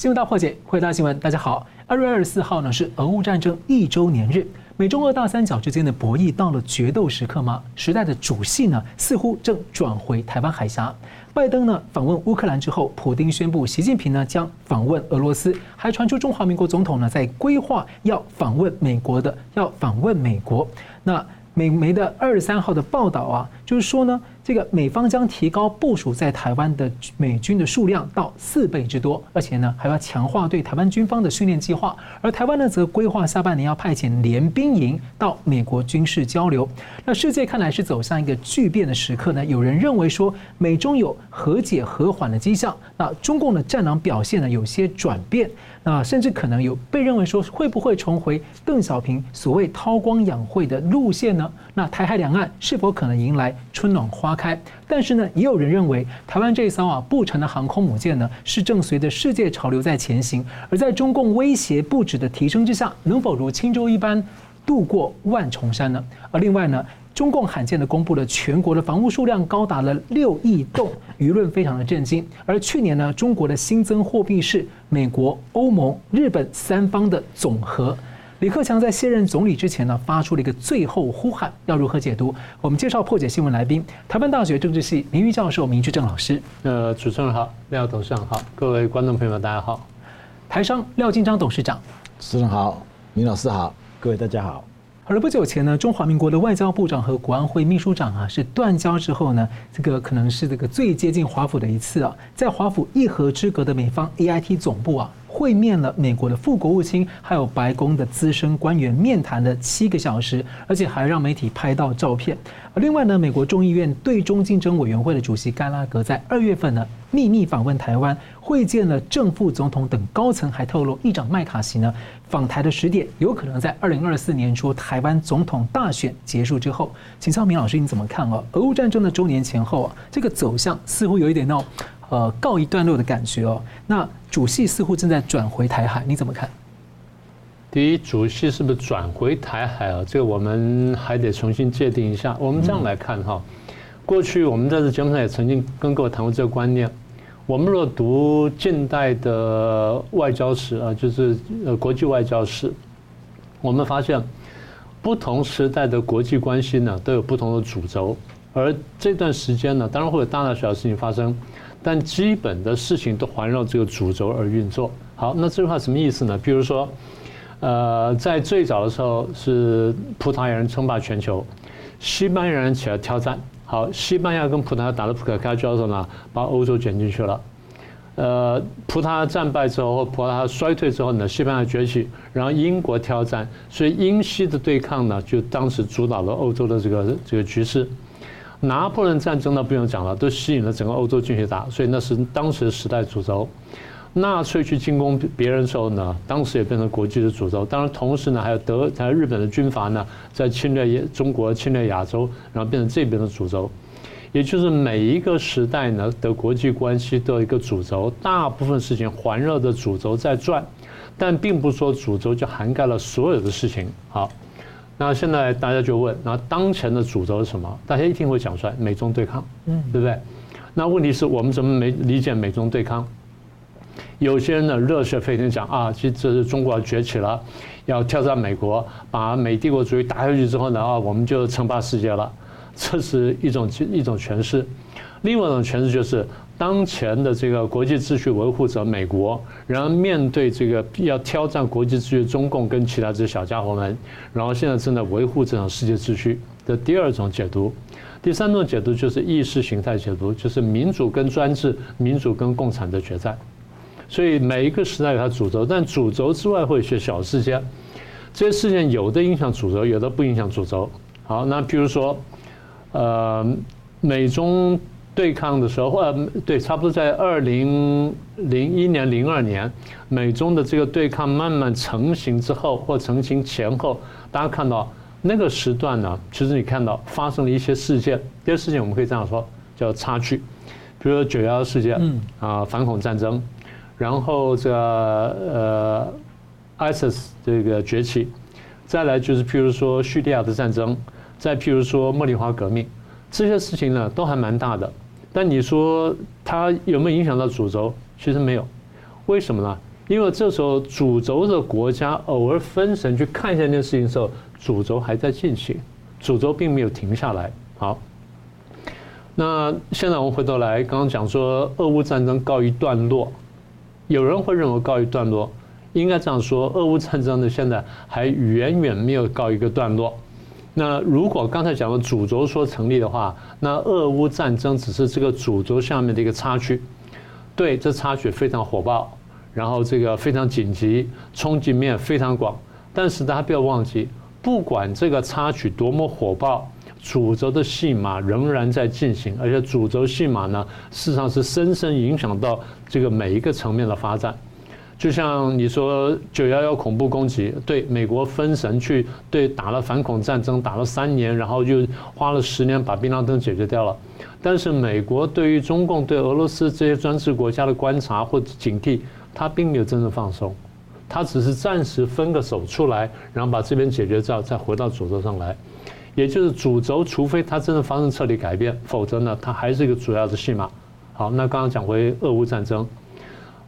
新闻大破解，回答新闻，大家好。二月二十四号呢是俄乌战争一周年日，美中俄大三角之间的博弈到了决斗时刻吗？时代的主戏呢似乎正转回台湾海峡。拜登呢访问乌克兰之后，普丁宣布习近平呢将访问俄罗斯，还传出中华民国总统呢在规划要访问美国的，要访问美国。那美媒的二十三号的报道啊，就是说呢。这个美方将提高部署在台湾的美军的数量到四倍之多，而且呢还要强化对台湾军方的训练计划。而台湾呢则规划下半年要派遣联兵营到美国军事交流。那世界看来是走向一个巨变的时刻呢？有人认为说美中有和解和缓的迹象。那中共的战狼表现呢有些转变。那甚至可能有被认为说会不会重回邓小平所谓韬光养晦的路线呢？那台海两岸是否可能迎来春暖花开？但是呢，也有人认为台湾这一艘啊不成的航空母舰呢，是正随着世界潮流在前行。而在中共威胁不止的提升之下，能否如轻舟一般渡过万重山呢？而另外呢？中共罕见的公布了全国的房屋数量高达了六亿栋，舆论非常的震惊。而去年呢，中国的新增货币是美国、欧盟、日本三方的总和。李克强在卸任总理之前呢，发出了一个最后呼喊，要如何解读？我们介绍破解新闻来宾，台湾大学政治系名誉教授明居正老师。呃，主持人好，廖董事长好，各位观众朋友们大家好。台商廖金章董事长，主持人好，明老师好，各位大家好。而不久前呢，中华民国的外交部长和国安会秘书长啊，是断交之后呢，这个可能是这个最接近华府的一次啊，在华府一河之隔的美方 AIT 总部啊。会面了美国的副国务卿，还有白宫的资深官员，面谈了七个小时，而且还让媒体拍到照片。而另外呢，美国众议院对中竞争委员会的主席盖拉格在二月份呢秘密访问台湾，会见了正副总统等高层，还透露议长麦卡锡呢访台的时点有可能在二零二四年初台湾总统大选结束之后。请教明老师你怎么看啊？俄乌战争的周年前后啊，这个走向似乎有一点那种。呃，告一段落的感觉哦。那主戏似乎正在转回台海，你怎么看？第一，主戏是不是转回台海啊？这个我们还得重新界定一下。我们这样来看哈，过去我们在这节目上也曾经跟各位谈过这个观念。我们若读近代的外交史啊，就是呃国际外交史，我们发现不同时代的国际关系呢都有不同的主轴，而这段时间呢，当然会有大大小小事情发生。但基本的事情都环绕这个主轴而运作。好，那这句话什么意思呢？比如说，呃，在最早的时候是葡萄牙人称霸全球，西班牙人起来挑战。好，西班牙跟葡萄牙打得不可开交的时候呢，把欧洲卷进去了。呃，葡萄牙战败之后或葡萄牙衰退之后呢，西班牙崛起，然后英国挑战，所以英西的对抗呢，就当时主导了欧洲的这个这个局势。拿破仑战争呢，不用讲了，都吸引了整个欧洲进去打，所以那是当时的时代主轴。纳粹去进攻别人的时候呢，当时也变成国际的主轴。当然，同时呢，还有德、还有日本的军阀呢，在侵略中国、侵略亚洲，然后变成这边的主轴。也就是每一个时代呢的国际关系都有一个主轴，大部分事情环绕着主轴在转，但并不是说主轴就涵盖了所有的事情。好。那现在大家就问，那当前的主轴是什么？大家一定会讲出来，美中对抗，嗯，对不对？那问题是我们怎么没理解美中对抗？有些人呢热血沸腾讲啊，其实这是中国崛起了，要挑战美国，把美帝国主义打下去之后呢啊，我们就称霸世界了，这是一种一种诠释。另外一种诠释就是。当前的这个国际秩序维护者美国，然后面对这个要挑战国际秩序中共跟其他这些小家伙们，然后现在正在维护这种世界秩序的第二种解读。第三种解读就是意识形态解读，就是民主跟专制、民主跟共产的决战。所以每一个时代有它主轴，但主轴之外会有一些小事件，这些事件有的影响主轴，有的不影响主轴。好，那比如说，呃，美中。对抗的时候，呃对，差不多在二零零一年、零二年，美中的这个对抗慢慢成型之后，或成型前后，大家看到那个时段呢，其实你看到发生了一些事件。这些事件我们可以这样说，叫差距。比如说九幺幺事件，啊，反恐战争，然后这个呃，ISIS 这个崛起，再来就是譬如说叙利亚的战争，再譬如说茉莉花革命。这些事情呢，都还蛮大的，但你说它有没有影响到主轴？其实没有，为什么呢？因为这时候主轴的国家偶尔分神去看一下那件事情的时候，主轴还在进行，主轴并没有停下来。好，那现在我们回头来，刚刚讲说俄乌战争告一段落，有人会认为告一段落，应该这样说，俄乌战争的现在还远远没有告一个段落。那如果刚才讲的主轴说成立的话，那俄乌战争只是这个主轴下面的一个插曲，对，这插曲非常火爆，然后这个非常紧急，冲击面非常广。但是大家不要忘记，不管这个插曲多么火爆，主轴的戏码仍然在进行，而且主轴戏码呢，事实上是深深影响到这个每一个层面的发展。就像你说九幺幺恐怖攻击，对美国分神去对打了反恐战争，打了三年，然后又花了十年把槟榔灯解决掉了。但是美国对于中共对俄罗斯这些专制国家的观察或者警惕，他并没有真正放松，他只是暂时分个手出来，然后把这边解决掉，再回到主轴上来。也就是主轴，除非他真的发生彻底改变，否则呢，他还是一个主要的戏码。好，那刚刚讲回俄乌战争。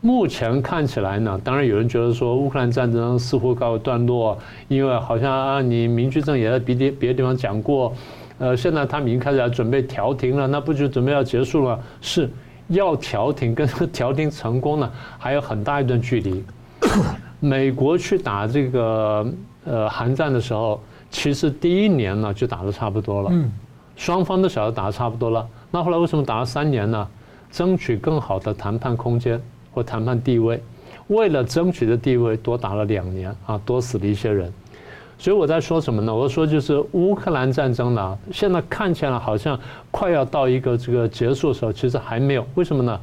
目前看起来呢，当然有人觉得说乌克兰战争似乎告一段落，因为好像啊，你明居正也在别的别的地方讲过，呃，现在他们已经开始要准备调停了，那不就准备要结束了？是要调停，跟调停成功呢，还有很大一段距离。美国去打这个呃韩战的时候，其实第一年呢就打得差不多了，双方都晓得打得差不多了。那后来为什么打了三年呢？争取更好的谈判空间。或谈判地位，为了争取的地位，多打了两年啊，多死了一些人。所以我在说什么呢？我说就是乌克兰战争呢，现在看起来好像快要到一个这个结束的时候，其实还没有。为什么呢？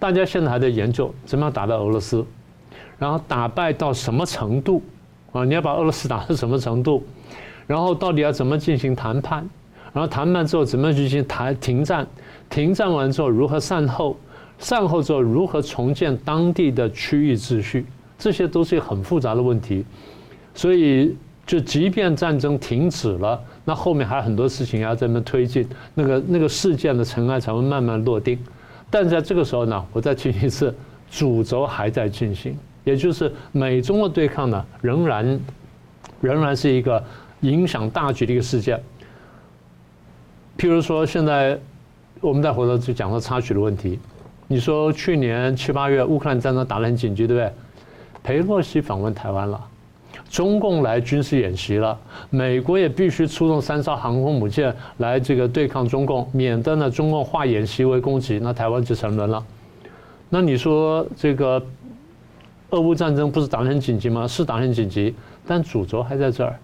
大家现在还在研究怎么样打到俄罗斯，然后打败到什么程度啊？你要把俄罗斯打到什么程度？然后到底要怎么进行谈判？然后谈判之后怎么进行谈停战？停战完之后如何善后？善后之后如何重建当地的区域秩序，这些都是很复杂的问题。所以，就即便战争停止了，那后面还有很多事情要在那推进，那个那个事件的尘埃才会慢慢落定。但在这个时候呢，我再提一次，主轴还在进行，也就是美中的对抗呢，仍然仍然是一个影响大局的一个事件。譬如说，现在我们再回头就讲到插曲的问题。你说去年七八月乌克兰战争打得很紧急，对不对？裴洛西访问台湾了，中共来军事演习了，美国也必须出动三艘航空母舰来这个对抗中共，免得呢中共化演习为攻击，那台湾就沉沦了。那你说这个俄乌战争不是打得很紧急吗？是打得很紧急，但主轴还在这儿，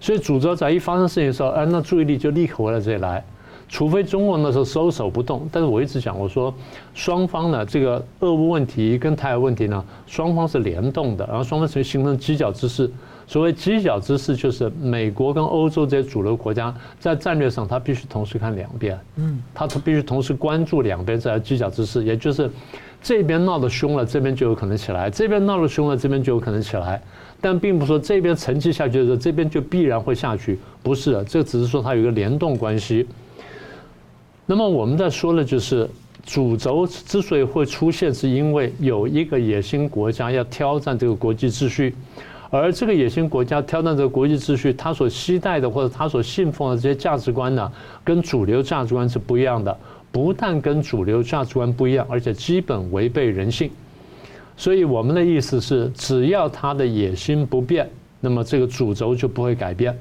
所以主轴在一发生事情的时候，哎，那注意力就立刻回到这里来。除非中国那时候收手不动，但是我一直讲，我说双方呢，这个俄乌问题跟台湾问题呢，双方是联动的，然后双方是形成犄角之势。所谓犄角之势，就是美国跟欧洲这些主流国家在战略上，他必须同时看两边，嗯，他必须同时关注两边在犄角之势，也就是这边闹得凶了，这边就有可能起来；这边闹得凶了，这边就有可能起来。但并不说这边沉寂下去的时候，这边就必然会下去，不是的，这只是说它有一个联动关系。那么我们在说的就是主轴之所以会出现，是因为有一个野心国家要挑战这个国际秩序，而这个野心国家挑战这个国际秩序，他所期待的或者他所信奉的这些价值观呢，跟主流价值观是不一样的。不但跟主流价值观不一样，而且基本违背人性。所以我们的意思是，只要他的野心不变，那么这个主轴就不会改变。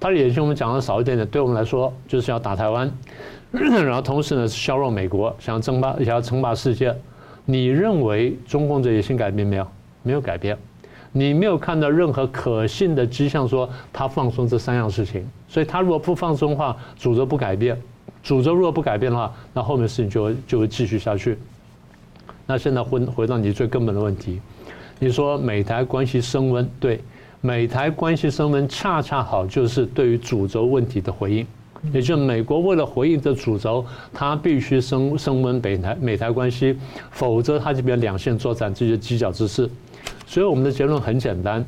他的野心我们讲的少一点点，对我们来说就是要打台湾。然后同时呢，削弱美国，想要争霸，想要称霸世界。你认为中共这野心改变没有？没有改变。你没有看到任何可信的迹象说他放松这三样事情。所以他如果不放松的话，主轴不改变。主轴如果不改变的话，那后面事情就会就会继续下去。那现在回回到你最根本的问题，你说美台关系升温，对，美台关系升温恰恰好就是对于主轴问题的回应。也就是美国为了回应这主轴，它必须升升温北台美台关系，否则它这边两线作战，这就犄角之势。所以我们的结论很简单，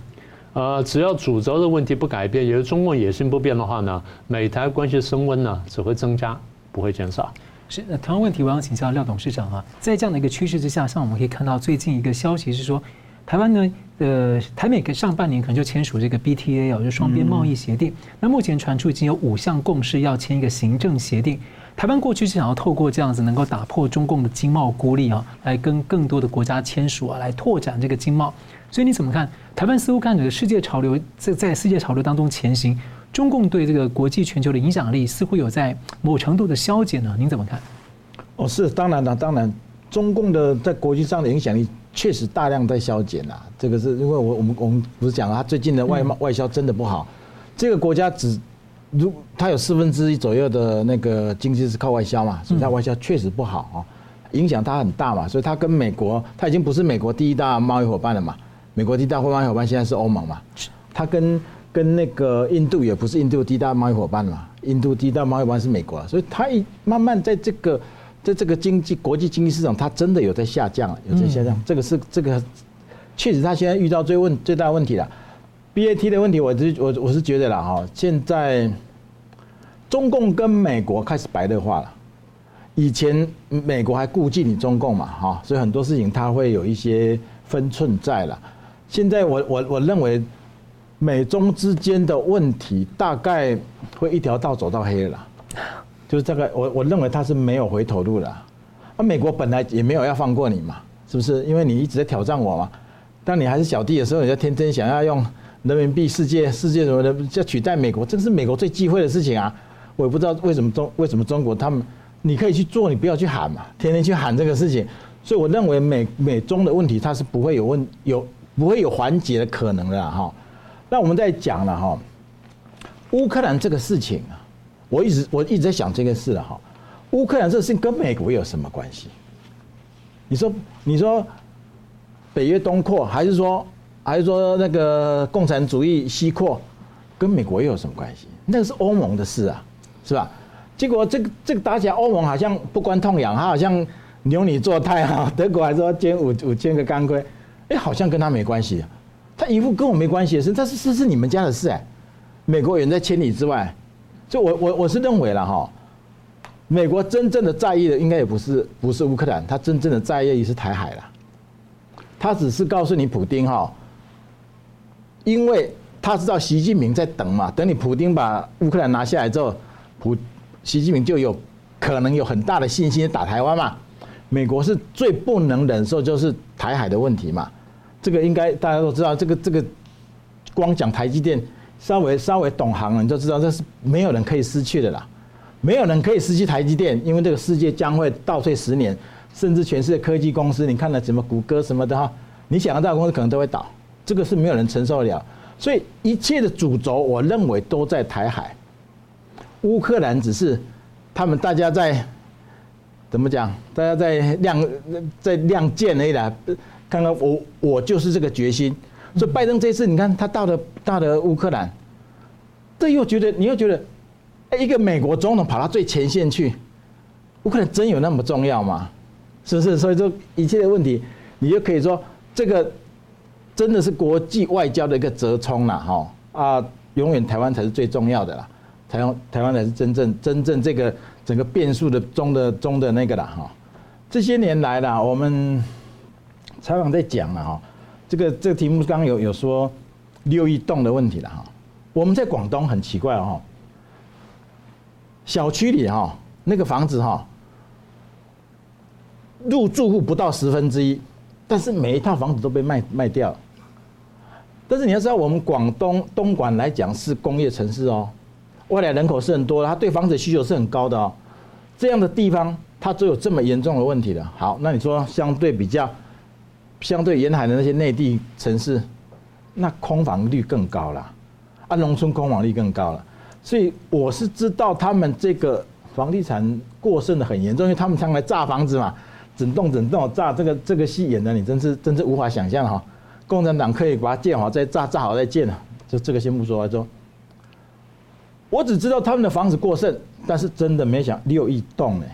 呃，只要主轴的问题不改变，也就是中共野心不变的话呢，美台关系升温呢只会增加，不会减少。是，同样问题我想请教廖董事长啊，在这样的一个趋势之下，像我们可以看到最近一个消息是说。台湾呢，呃，台美上半年可能就签署这个 BTA 哦，就双边贸易协定。那目前传出已经有五项共识要签一个行政协定。台湾过去是想要透过这样子能够打破中共的经贸孤立啊，来跟更多的国家签署啊，来拓展这个经贸。所以你怎么看？台湾似乎看着世界潮流在在世界潮流当中前行，中共对这个国际全球的影响力似乎有在某程度的消减呢？您怎么看？哦，是当然了，当然，中共的在国际上的影响力确实大量在消减啊。这个是因为我我们我们不是讲了，他最近的外贸外销真的不好，这个国家只。如它有四分之一左右的那个经济是靠外销嘛，所以它外销确实不好啊，影响它很大嘛，所以它跟美国，它已经不是美国第一大贸易伙伴了嘛，美国第一大贸易伙伴现在是欧盟嘛，它跟跟那个印度也不是印度第一大贸易伙伴嘛，印度第一大贸易伙伴是美国，所以它一慢慢在这个在这个经济国际经济市场，它真的有在下降，有在下降，这个是这个确实它现在遇到最问最大问题了。BAT 的问题，我是我我是觉得了哈，现在中共跟美国开始白热化了。以前美国还顾忌你中共嘛哈，所以很多事情它会有一些分寸在了。现在我我我认为美中之间的问题大概会一条道走到黑了，就是这个我我认为他是没有回头路的。而美国本来也没有要放过你嘛，是不是？因为你一直在挑战我嘛。当你还是小弟的时候，你就天天想要用。人民币世界世界什么的要取代美国，这是美国最忌讳的事情啊！我也不知道为什么中为什么中国他们，你可以去做，你不要去喊嘛，天天去喊这个事情。所以我认为美美中的问题它是不会有问有不会有缓解的可能的哈。那我们在讲了哈，乌克兰这个事情啊，我一直我一直在想这个事了哈。乌克兰这事情跟美国有什么关系？你说你说北约东扩还是说？还是说那个共产主义西扩，跟美国又有什么关系？那个是欧盟的事啊，是吧？结果这个这个打起来，欧盟好像不关痛痒，他好像牛你做太好，德国还说捐五五千个钢盔，哎，好像跟他没关系，他一副跟我没关系的事，这是这是你们家的事哎，美国远在千里之外，就我我我是认为了哈，美国真正的在意的应该也不是不是乌克兰，他真正的在意是台海了，他只是告诉你普丁哈。因为他知道习近平在等嘛，等你普丁把乌克兰拿下来之后，普习近平就有可能有很大的信心打台湾嘛。美国是最不能忍受就是台海的问题嘛，这个应该大家都知道。这个这个光讲台积电，稍微稍微懂行了你就知道，这是没有人可以失去的啦，没有人可以失去台积电，因为这个世界将会倒退十年，甚至全世界科技公司，你看了什么谷歌什么的哈，你想得到的公司可能都会倒。这个是没有人承受得了，所以一切的主轴，我认为都在台海。乌克兰只是他们大家在怎么讲？大家在亮在亮剑而已啦。看看我，我就是这个决心。所以拜登这次，你看他到了到了乌克兰，这又觉得你又觉得，哎一个美国总统跑到最前线去，乌克兰真有那么重要吗？是不是？所以说一切的问题，你就可以说这个。真的是国际外交的一个折冲了哈啊！永远台湾才是最重要的啦，台湾台湾才是真正真正这个整个变数的中的中的那个啦哈。这些年来啦，我们采访在讲了哈，这个这个题目刚刚有有说六亿栋的问题了哈。我们在广东很奇怪哦，小区里哈那个房子哈入住户不到十分之一。但是每一套房子都被卖卖掉，但是你要知道，我们广东东莞来讲是工业城市哦，外来人口是很多的，他对房子需求是很高的哦。这样的地方，它都有这么严重的问题了。好，那你说相对比较，相对沿海的那些内地城市，那空房率更高了，啊，农村空房率更高了。所以我是知道他们这个房地产过剩的很严重，因为他们常来炸房子嘛。整栋整栋炸，这个这个戏演的你真是真是无法想象哈！共产党可以把它建好再炸，炸好再建啊！就这个先不说，说，我只知道他们的房子过剩，但是真的没想六亿栋呢，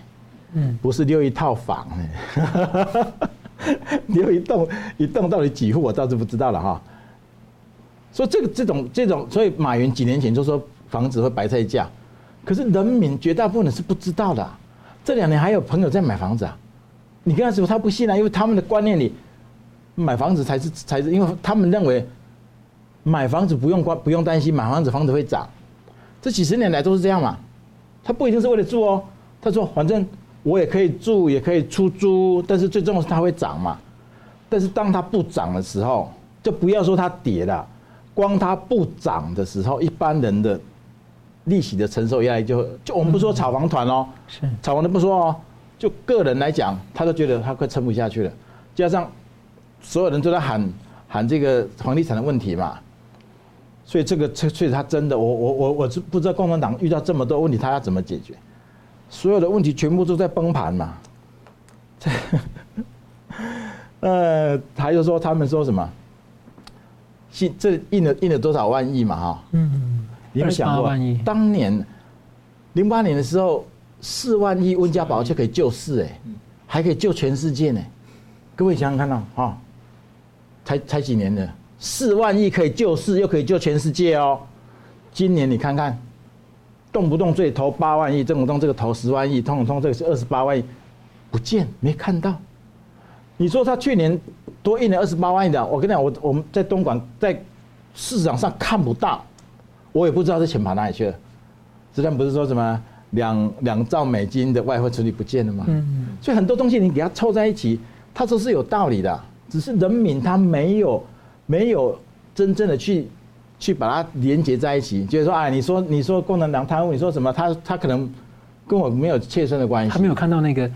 嗯，不是六亿套房呢，六亿栋一栋到底几户我倒是不知道了哈。所以这个这种这种，所以马云几年前就说房子会白菜价，可是人民绝大部分人是不知道的。这两年还有朋友在买房子啊。你跟他说他不信啊，因为他们的观念里，买房子才是才是，因为他们认为买房子不用关不用担心，买房子房子会涨，这几十年来都是这样嘛。他不一定是为了住哦，他说反正我也可以住，也可以出租，但是最重要是它会涨嘛。但是当它不涨的时候，就不要说它跌了，光它不涨的时候，一般人的利息的承受压力就就我们不说炒房团哦，是炒房的不说哦，就个人来讲，他都觉得他快撑不下去了。加上所有人都在喊喊这个房地产的问题嘛，所以这个确确实他真的，我我我我是不知道共产党遇到这么多问题，他要怎么解决？所有的问题全部都在崩盘嘛。呃，他就说他们说什么？印这印了印了多少万亿嘛？哈，嗯，你们想过当年零八年的时候，四万亿温家宝就可以救市哎，还可以救全世界呢。各位想想看到哈，才才几年的四万亿可以救市，又可以救全世界哦。今年你看看，动不动这里投八万亿，动不动这个投十万亿，通通这个是二十八万亿，不见没看到。你说他去年多印了二十八万亿的，我跟你讲，我我们在东莞在市场上看不到，我也不知道这钱跑哪里去了。之前不是说什么两两兆美金的外汇存底不见了吗？嗯。所以很多东西你给它凑在一起，它都是有道理的，只是人民他没有没有真正的去去把它连接在一起，就是说，啊，你说你说共产党贪污，你说什么？他他可能跟我没有切身的关系。他没有看到那个。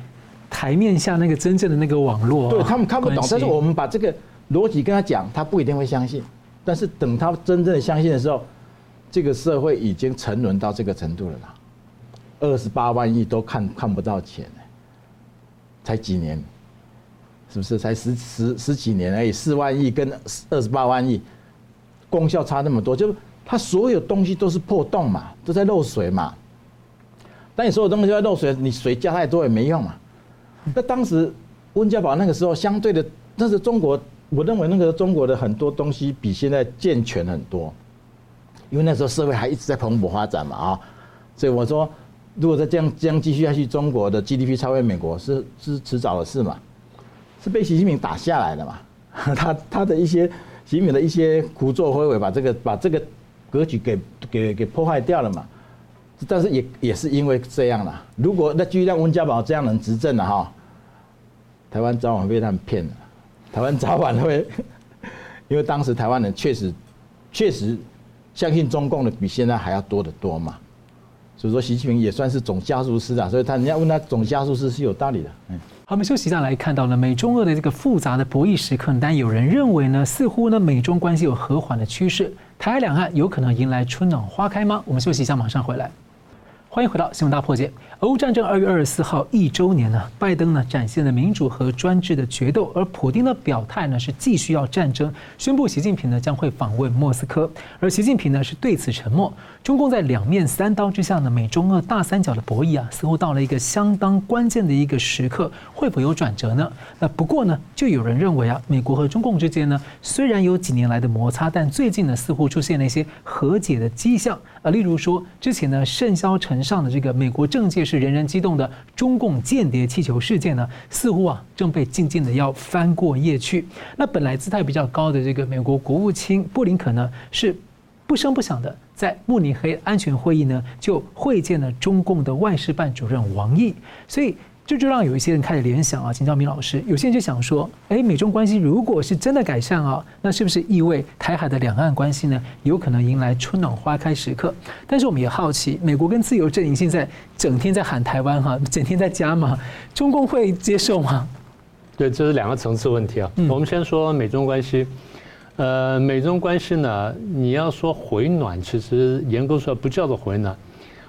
台面下那个真正的那个网络，对他们看不懂，但是我们把这个逻辑跟他讲，他不一定会相信。但是等他真正的相信的时候，这个社会已经沉沦到这个程度了啦。二十八万亿都看看不到钱，才几年，是不是？才十十十几年而已，四万亿跟二十八万亿，功效差那么多，就它所有东西都是破洞嘛，都在漏水嘛。但你所有东西都在漏水，你水加太多也没用嘛。那当时温家宝那个时候相对的，那是中国，我认为那个中国的很多东西比现在健全很多，因为那时候社会还一直在蓬勃发展嘛啊，所以我说，如果再这样这样继续下去，中国的 GDP 超越美国是是迟早的事嘛，是被习近平打下来的嘛，他他的一些习近平的一些胡作非为，把这个把这个格局给给给破坏掉了嘛。但是也也是因为这样啦。如果那继续让温家宝这样能执政了哈，台湾早晚被他们骗了。台湾早晚会，因为当时台湾人确实确实相信中共的比现在还要多得多嘛。所以说习近平也算是总加速师啊，所以他人家问他总加速师是有道理的。嗯，我们休息一下来看到了美中俄的这个复杂的博弈时刻，但有人认为呢，似乎呢美中关系有和缓的趋势，台海两岸有可能迎来春暖花开吗？我们休息一下，马上回来。欢迎回到新闻大破解。俄乌战争二月二十四号一周年呢，拜登呢展现了民主和专制的决斗，而普京的表态呢是继续要战争，宣布习近平呢将会访问莫斯科，而习近平呢是对此沉默。中共在两面三刀之下呢，美中俄大三角的博弈啊，似乎到了一个相当关键的一个时刻，会否有转折呢？那不过呢，就有人认为啊，美国和中共之间呢虽然有几年来的摩擦，但最近呢似乎出现了一些和解的迹象啊，例如说之前呢甚嚣尘上的这个美国政界是人人激动的中共间谍气球事件呢，似乎啊正被静静的要翻过页去。那本来姿态比较高的这个美国国务卿布林肯呢，是不声不响的在慕尼黑安全会议呢就会见了中共的外事办主任王毅，所以。这就让有一些人开始联想啊，秦兆明老师，有些人就想说，哎，美中关系如果是真的改善啊，那是不是意味台海的两岸关系呢，有可能迎来春暖花开时刻？但是我们也好奇，美国跟自由阵营现在整天在喊台湾哈，整天在加码，中共会接受吗？对，这是两个层次问题啊。我们先说美中关系，呃，美中关系呢，你要说回暖，其实严格说不叫做回暖。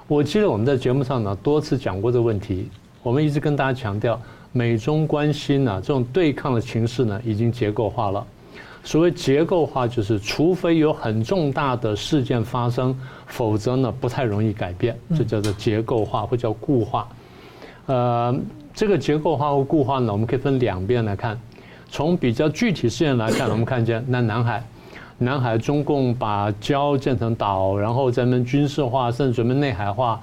我记得我们在节目上呢多次讲过这个问题。我们一直跟大家强调，美中关系呢，这种对抗的形势呢，已经结构化了。所谓结构化，就是除非有很重大的事件发生，否则呢，不太容易改变。这叫做结构化，或叫固化。呃，这个结构化或固化呢，我们可以分两边来看。从比较具体事件来看，我们看见那南海，南海中共把礁建成岛，然后咱们军事化，甚至准备内海化。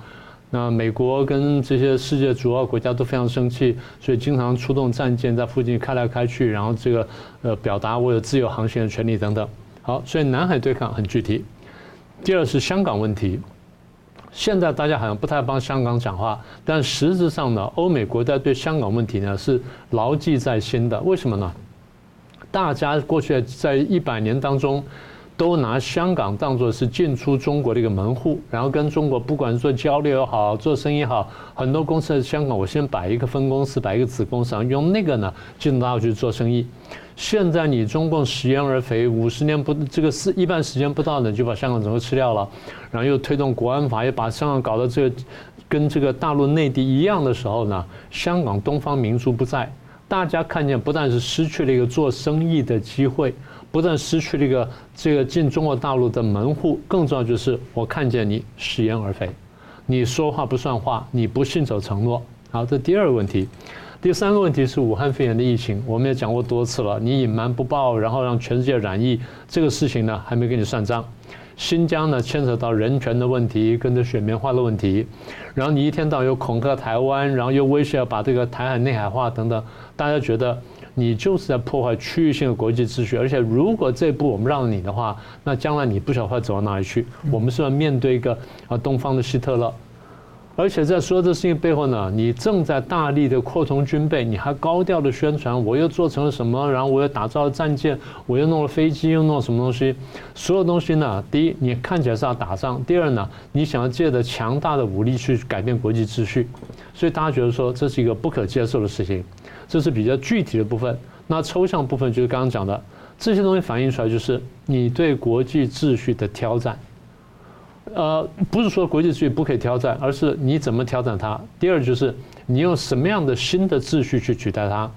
那美国跟这些世界主要国家都非常生气，所以经常出动战舰在附近开来开去，然后这个呃表达我有自由航行的权利等等。好，所以南海对抗很具体。第二是香港问题，现在大家好像不太帮香港讲话，但实质上呢，欧美国家对香港问题呢是牢记在心的。为什么呢？大家过去在一百年当中，都拿香港当作是进出中国的一个门户，然后跟中国不管做交流也好，做生意也好，很多公司在香港，我先摆一个分公司，摆一个子公司，然后用那个呢进到去做生意。现在你中共食言而肥，五十年不这个是一半时间不到呢，就把香港整个吃掉了，然后又推动国安法，又把香港搞得这个跟这个大陆内地一样的时候呢，香港东方明珠不在，大家看见不但是失去了一个做生意的机会，不但失去了一个这个进中国大陆的门户，更重要就是我看见你食言而肥，你说话不算话，你不信守承诺。好，这第二个问题。第三个问题是武汉肺炎的疫情，我们也讲过多次了。你隐瞒不报，然后让全世界染疫，这个事情呢还没跟你算账。新疆呢牵扯到人权的问题，跟着选棉花的问题，然后你一天到晚又恐吓台湾，然后又威胁要把这个台海内海化等等，大家觉得你就是在破坏区域性的国际秩序。而且如果这步我们让你的话，那将来你不晓得会走到哪里去。我们是要面对一个啊东方的希特勒。而且在说这事情背后呢，你正在大力的扩充军备，你还高调的宣传，我又做成了什么，然后我又打造了战舰，我又弄了飞机，又弄了什么东西？所有东西呢，第一，你看起来是要打仗；第二呢，你想要借着强大的武力去改变国际秩序。所以大家觉得说这是一个不可接受的事情，这是比较具体的部分。那抽象部分就是刚刚讲的这些东西反映出来，就是你对国际秩序的挑战。呃，不是说国际秩序不可以挑战，而是你怎么挑战它。第二就是你用什么样的新的秩序去取代它。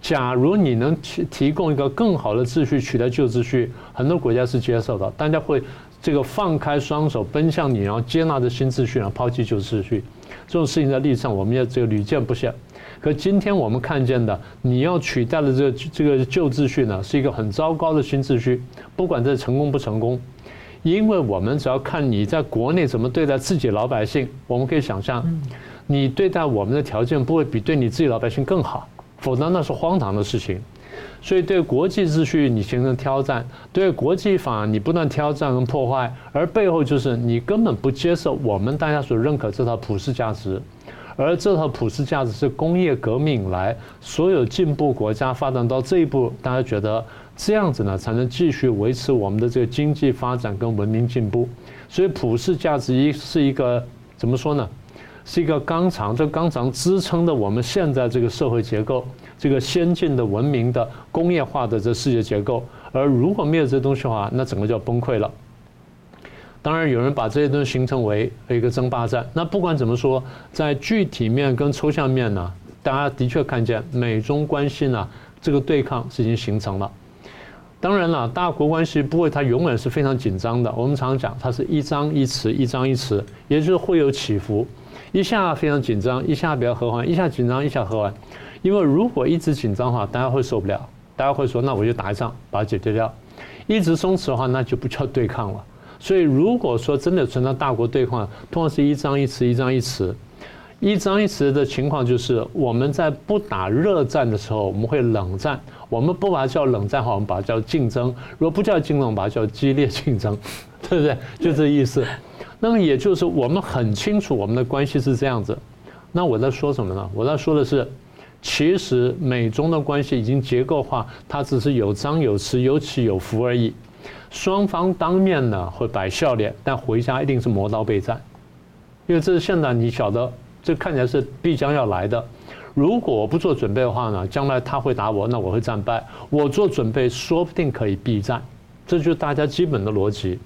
假如你能提提供一个更好的秩序取代旧秩序，很多国家是接受的，大家会这个放开双手奔向你，然后接纳的新秩序，然后抛弃旧秩序。这种事情在历史上我们也这个屡见不鲜。可今天我们看见的，你要取代的这个这个旧秩序呢，是一个很糟糕的新秩序，不管这成功不成功。因为我们只要看你在国内怎么对待自己老百姓，我们可以想象，你对待我们的条件不会比对你自己老百姓更好，否则那是荒唐的事情。所以对国际秩序你形成挑战，对国际法你不断挑战跟破坏，而背后就是你根本不接受我们大家所认可这套普世价值，而这套普世价值是工业革命以来所有进步国家发展到这一步，大家觉得。这样子呢，才能继续维持我们的这个经济发展跟文明进步。所以，普世价值一是一个怎么说呢？是一个钢厂，这钢厂支撑着我们现在这个社会结构，这个先进的文明的工业化的这世界结构。而如果没有这东西的话，那整个就要崩溃了。当然，有人把这些东西形成为一个争霸战。那不管怎么说，在具体面跟抽象面呢，大家的确看见美中关系呢，这个对抗是已经形成了。当然了，大国关系不会，它永远是非常紧张的。我们常讲，它是一张一弛，一张一弛，也就是会有起伏，一下非常紧张，一下比较和缓，一下紧张，一下和缓。因为如果一直紧张的话，大家会受不了，大家会说，那我就打一仗把它解决掉。一直松弛的话，那就不叫对抗了。所以如果说真的存在大国对抗，通常是一张一弛，一张一弛。一张一弛的情况就是，我们在不打热战的时候，我们会冷战。我们不把它叫冷战好，我们把它叫竞争；如果不叫竞争，我们把它叫激烈竞争，对不对？就这意思。那么也就是我们很清楚我们的关系是这样子。那我在说什么呢？我在说的是，其实美中的关系已经结构化，它只是有张有弛、有起有伏而已。双方当面呢会摆笑脸，但回家一定是磨刀备战，因为这是现在你晓得。这看起来是必将要来的。如果我不做准备的话呢，将来他会打我，那我会战败。我做准备，说不定可以避战。这就是大家基本的逻辑。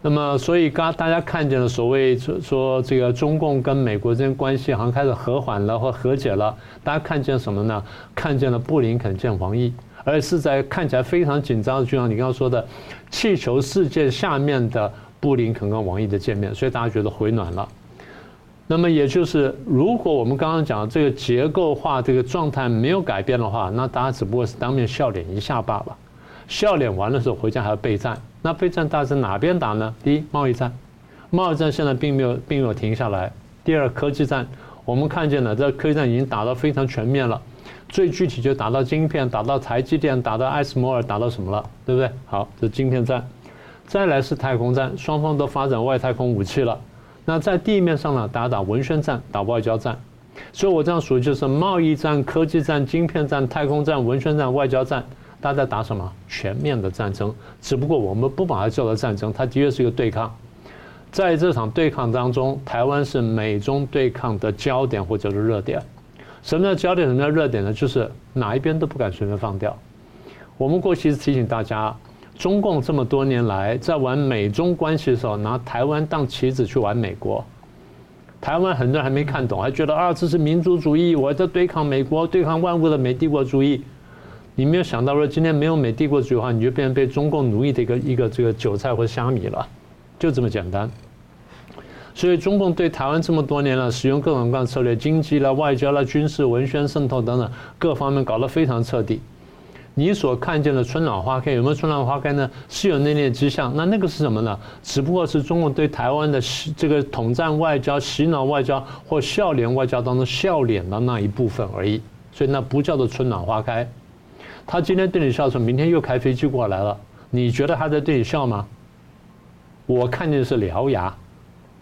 那么，所以刚大家看见了所谓说说这个中共跟美国之间关系好像开始和缓了或和解了。大家看见什么呢？看见了布林肯见王毅，而是在看起来非常紧张的，就像你刚刚说的气球事件下面的布林肯跟王毅的见面，所以大家觉得回暖了。那么也就是，如果我们刚刚讲的这个结构化这个状态没有改变的话，那大家只不过是当面笑脸一下罢了。笑脸完了之后回家还要备战，那备战大致哪边打呢？第一，贸易战，贸易战现在并没有并没有停下来，第二，科技战，我们看见了这科技战已经打到非常全面了。最具体就打到晶片，打到台积电，打到艾斯摩尔，打到什么了，对不对？好，这晶片战。再来是太空战，双方都发展外太空武器了。那在地面上呢，打打文宣战，打外交战。所以我这样数就是贸易战、科技战、晶片战、太空战、文宣战、外交战，大家打什么？全面的战争。只不过我们不把它叫做战争，它的确是一个对抗。在这场对抗当中，台湾是美中对抗的焦点或者是热点。什么叫焦点？什么叫热点呢？就是哪一边都不敢随便放掉。我们过去提醒大家，中共这么多年来在玩美中关系的时候，拿台湾当棋子去玩美国。台湾很多人还没看懂，还觉得啊，这是民族主义，我在对抗美国，对抗万物的美帝国主义。你没有想到说，今天没有美帝国主义的话，你就变成被中共奴役的一个一个这个韭菜或虾米了，就这么简单。所以中共对台湾这么多年了，使用各种各样的策略，经济啦、外交啦、军事、文宣、渗透等等各方面搞得非常彻底。你所看见的春暖花开，有没有春暖花开呢？是有那点迹象。那那个是什么呢？只不过是中国对台湾的这个统战外交、洗脑外交或笑脸外交当中笑脸的那一部分而已。所以那不叫做春暖花开。他今天对你笑，说明天又开飞机过来了，你觉得他在对你笑吗？我看见的是獠牙。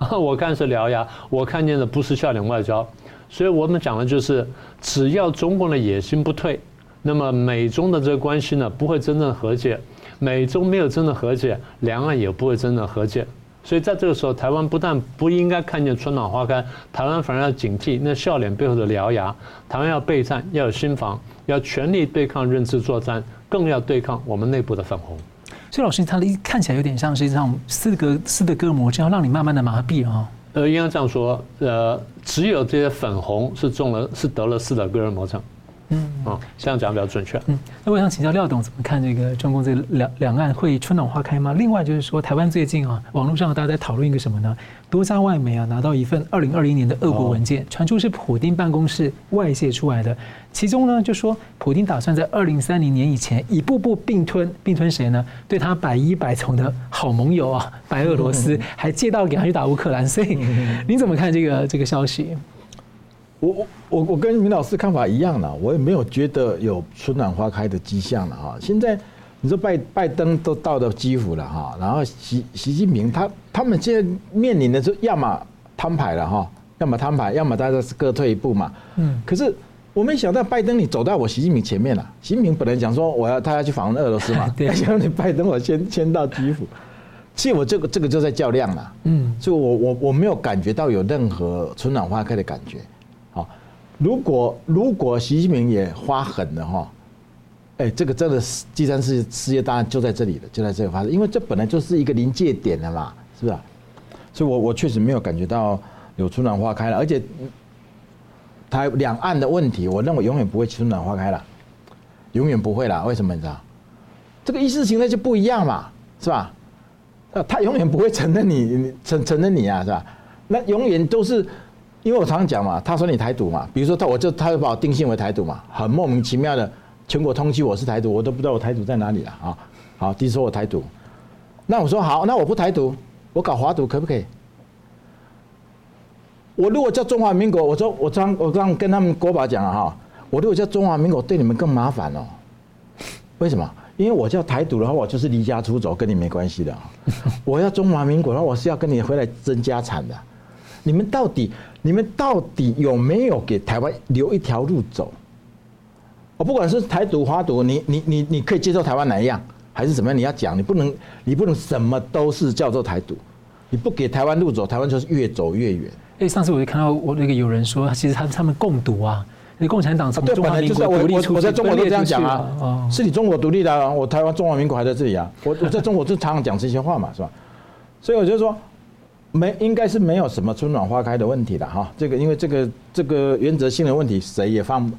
我看是獠牙，我看见的不是笑脸外交，所以我们讲的就是，只要中共的野心不退，那么美中的这个关系呢不会真正和解，美中没有真正和解，两岸也不会真正和解。所以在这个时候，台湾不但不应该看见春暖花开，台湾反而要警惕那笑脸背后的獠牙。台湾要备战，要有心防，要全力对抗认知作战，更要对抗我们内部的粉红。所以老师，他的看起来有点像是一种斯德哥斯德哥尔摩症，让你慢慢的麻痹啊。呃，应该这样说，呃，只有这些粉红是中了，是得了斯德哥尔摩症。嗯，啊，这样讲比较准确。嗯，那我想请教廖董怎么看这个中共这两两岸会春暖花开吗？另外就是说，台湾最近啊，网络上大家在讨论一个什么呢？多家外媒啊拿到一份二零二零年的俄国文件，传出是普丁办公室外泄出来的。其中呢就说，普丁打算在二零三零年以前一步步并吞并吞谁呢？对他百依百从的好盟友啊，白俄罗斯，还借道给他去打乌克兰。所以 您怎么看这个这个消息？我我我我跟明老师看法一样了，我也没有觉得有春暖花开的迹象了哈。现在你说拜拜登都到了基辅了哈，然后习习近平他他们现在面临的是要么摊牌了哈，要么摊牌，要么大家是各退一步嘛。嗯。可是我没想到拜登你走到我习近平前面了。习近平本来讲说我要他要去访问俄罗斯嘛，没想到你拜登我先先到基辅。其实我这个这个就在较量了。嗯。所以我我我没有感觉到有任何春暖花开的感觉。如果如果习近平也发狠了哈，哎，这个真的是第三次世界大战就在这里了，就在这里发生，因为这本来就是一个临界点了嘛，是不是？所以我我确实没有感觉到有春暖花开了，而且台两岸的问题，我认为永远不会春暖花开了，永远不会了。为什么你知道？这个意识形态就不一样嘛，是吧？他永远不会承认你承承认你啊，是吧？那永远都是。因为我常常讲嘛，他说你台独嘛，比如说他，我就他就把我定性为台独嘛，很莫名其妙的，全国通缉我是台独，我都不知道我台独在哪里了啊。好，第一说我台独，那我说好，那我不台独，我搞华独可不可以？我如果叫中华民国，我说我刚我刚跟他们国宝讲了哈，我如果叫中华民国，对你们更麻烦哦。为什么？因为我叫台独的话，我就是离家出走，跟你没关系的。我要中华民国的话，我是要跟你回来争家产的。你们到底？你们到底有没有给台湾留一条路走？我不管是台独、华独，你你你你可以接受台湾哪一样，还是怎么样？你要讲，你不能你不能什么都是叫做台独，你不给台湾路走，台湾就是越走越远。哎，上次我就看到我那个有人说，其实他他们共独啊，你共产党从中华民国独立出，我在中国都这样讲啊，是你中国独立的，我台湾中华民国还在这里啊，我我在中国就常常讲这些话嘛，是吧？所以我就说。没，应该是没有什么春暖花开的问题的哈。这个因为这个这个原则性的问题，谁也放，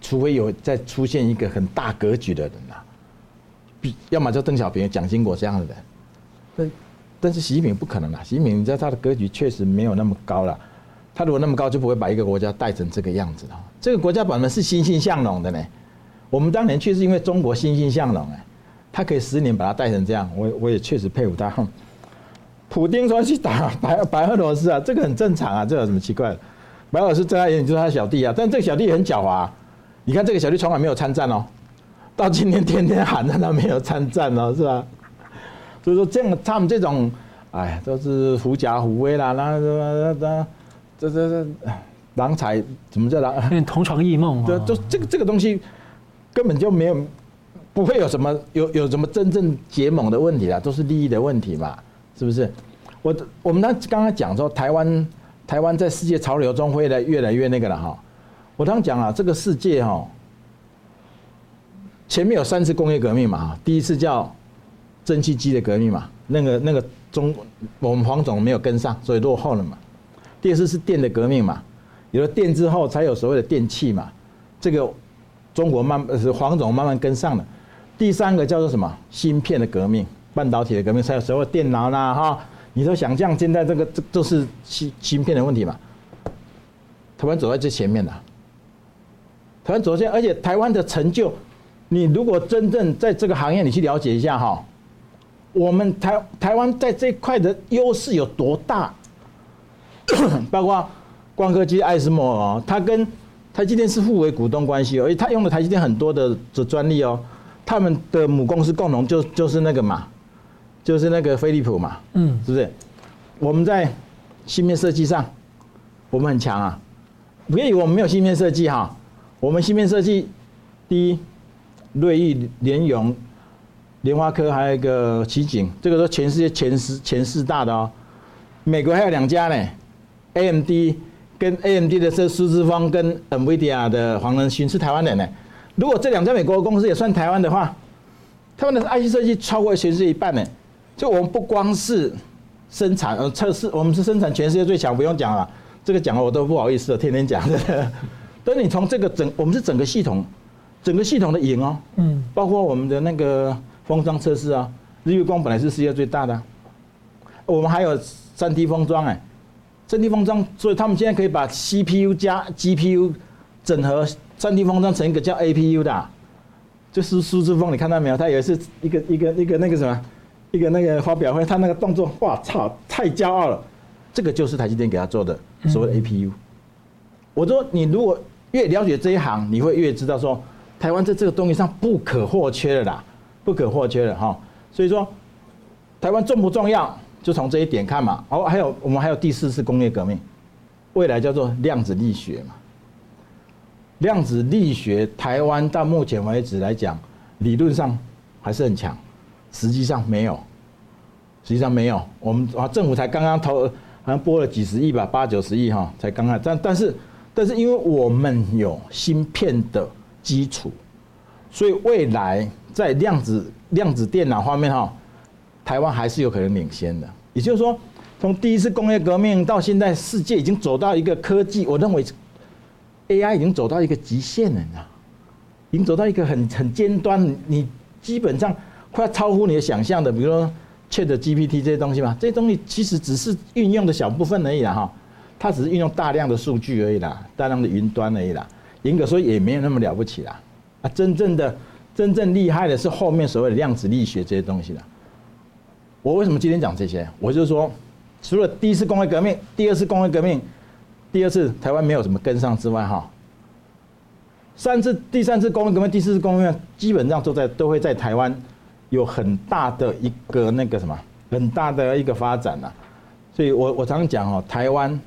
除非有再出现一个很大格局的人呐，要么就邓小平、蒋经国这样的人。但但是习近平不可能啦，习近平你知道他的格局确实没有那么高了。他如果那么高，就不会把一个国家带成这个样子了。这个国家本来是欣欣向荣的呢。我们当年确实因为中国欣欣向荣哎，他可以十年把它带成这样，我我也确实佩服他。普丁说去打白白俄罗斯啊，这个很正常啊，这有什么奇怪的？白俄罗斯在他眼里就是他小弟啊，但这个小弟也很狡猾啊。你看这个小弟从来没有参战哦，到今天天天喊着他没有参战哦，是吧？所以说这样他们这种，哎，都是狐假虎威啦，那那那这这这郎才怎么叫郎？有点同床异梦。对，就这个这个东西根本就没有，不会有什么有有什么真正结盟的问题啦，都是利益的问题嘛，是不是？我我们刚刚刚讲说台湾台湾在世界潮流中会来越来越那个了哈。我刚讲了，这个世界哈，前面有三次工业革命嘛，第一次叫蒸汽机的革命嘛，那个那个中我们黄总没有跟上，所以落后了嘛。第二次是电的革命嘛，有了电之后才有所谓的电器嘛，这个中国慢是黄总慢慢跟上了。第三个叫做什么？芯片的革命，半导体的革命才有所谓电脑啦哈。你说想象现在这个这都是芯芯片的问题嘛？台湾走在最前面的。台湾走先，而且台湾的成就，你如果真正在这个行业，你去了解一下哈，我们台台湾在这块的优势有多大？包括光刻机艾斯摩尔，它跟台积电是互为股东关系，而且它用了台积电很多的的专利哦，他们的母公司共同就就是那个嘛，就是那个飞利浦嘛，嗯，是不是？我们在芯片设计上，我们很强啊，不要以为我们没有芯片设计哈。我们芯片设计，第一，瑞昱、联咏、联发科，还有一个奇景，这个都全世界前十、前四大的哦。美国还有两家呢，AMD 跟 AMD 的这苏之峰跟 NVIDIA 的黄仁勋是台湾人呢。如果这两家美国公司也算台湾的话，他们的 IC 设计超过全世界一半呢。就我们不光是生产呃测试，我们是生产全世界最强，不用讲了。这个讲了我都不好意思了，天天讲的。等你从这个整，我们是整个系统，整个系统的赢哦，嗯，包括我们的那个封装测试啊，日月光本来是世界最大的，我们还有三 D 封装哎，三 D 封装，所以他们现在可以把 CPU 加 GPU 整合，三 D 封装成一个叫 APU 的，就是苏姿丰，你看到没有？他也是一个一个一个那个什么，一个那个发表会，他那个动作，哇操，太骄傲了，这个就是台积电给他做的所谓的 APU，我说你如果。越了解这一行，你会越知道说，台湾在这个东西上不可或缺的啦，不可或缺的哈。所以说，台湾重不重要，就从这一点看嘛。哦，还有我们还有第四次工业革命，未来叫做量子力学嘛。量子力学，台湾到目前为止来讲，理论上还是很强，实际上没有，实际上没有。我们啊，政府才刚刚投，好像拨了几十亿吧，八九十亿哈，才刚刚，但但是。但是因为我们有芯片的基础，所以未来在量子量子电脑方面哈，台湾还是有可能领先的。也就是说，从第一次工业革命到现在，世界已经走到一个科技，我认为 AI 已经走到一个极限了，你知道，已经走到一个很很尖端，你基本上快超乎你的想象的，比如说 ChatGPT 这些东西嘛，这些东西其实只是运用的小部分而已啦哈。它只是运用大量的数据而已啦，大量的云端而已啦，严格说也没有那么了不起啦。啊，真正的、真正厉害的是后面所谓的量子力学这些东西啦。我为什么今天讲这些？我就是说，除了第一次工业革命、第二次工业革命、第二次台湾没有什么跟上之外，哈，三次、第三次工业革命、第四次工业革命基本上都在都会在台湾有很大的一个那个什么，很大的一个发展呐。所以我我常讲哦，台湾。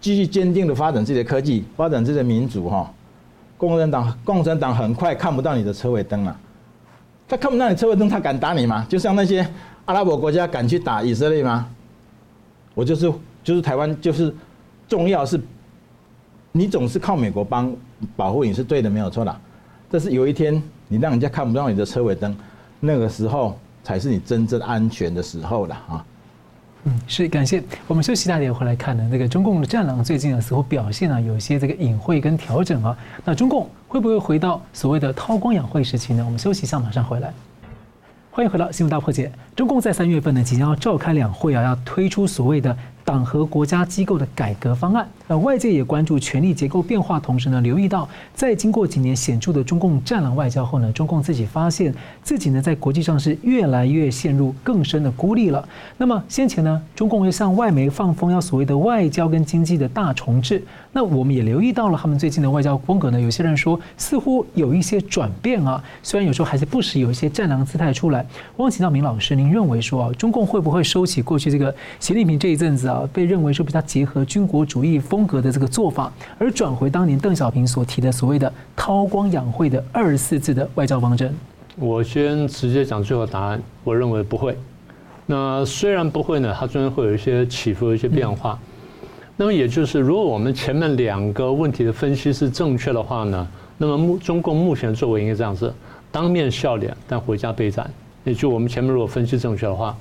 继续坚定的发展自己的科技，发展自己的民主哈。共产党，共产党很快看不到你的车尾灯了。他看不到你车尾灯，他敢打你吗？就像那些阿拉伯国家敢去打以色列吗？我就是就是台湾就是重要是，你总是靠美国帮保护你是对的，没有错的。但是有一天你让人家看不到你的车尾灯，那个时候才是你真正安全的时候了啊。嗯，是感谢我们休息大点回来看呢，那个中共的战狼最近啊似乎表现啊有一些这个隐晦跟调整啊，那中共会不会回到所谓的韬光养晦时期呢？我们休息一下，马上回来。欢迎回到新闻大破解。中共在三月份呢即将要召开两会啊，要推出所谓的党和国家机构的改革方案。呃，外界也关注权力结构变化，同时呢，留意到在经过几年显著的中共战狼外交后呢，中共自己发现自己呢在国际上是越来越陷入更深的孤立了。那么先前呢，中共又向外媒放风，要所谓的外交跟经济的大重置。那我们也留意到了他们最近的外交风格呢，有些人说似乎有一些转变啊，虽然有时候还是不时有一些战狼姿态出来。汪启道明老师，您认为说啊，中共会不会收起过去这个习近平这一阵子啊，被认为说比较结合军国主义风格的这个做法，而转回当年邓小平所提的所谓的韬光养晦的二十四字的外交方针？我先直接讲最后答案，我认为不会。那虽然不会呢，它中间会有一些起伏，有一些变化。嗯那么也就是，如果我们前面两个问题的分析是正确的话呢，那么目中共目前作为应该这样子：当面笑脸，但回家备战。也就我们前面如果分析正确的话，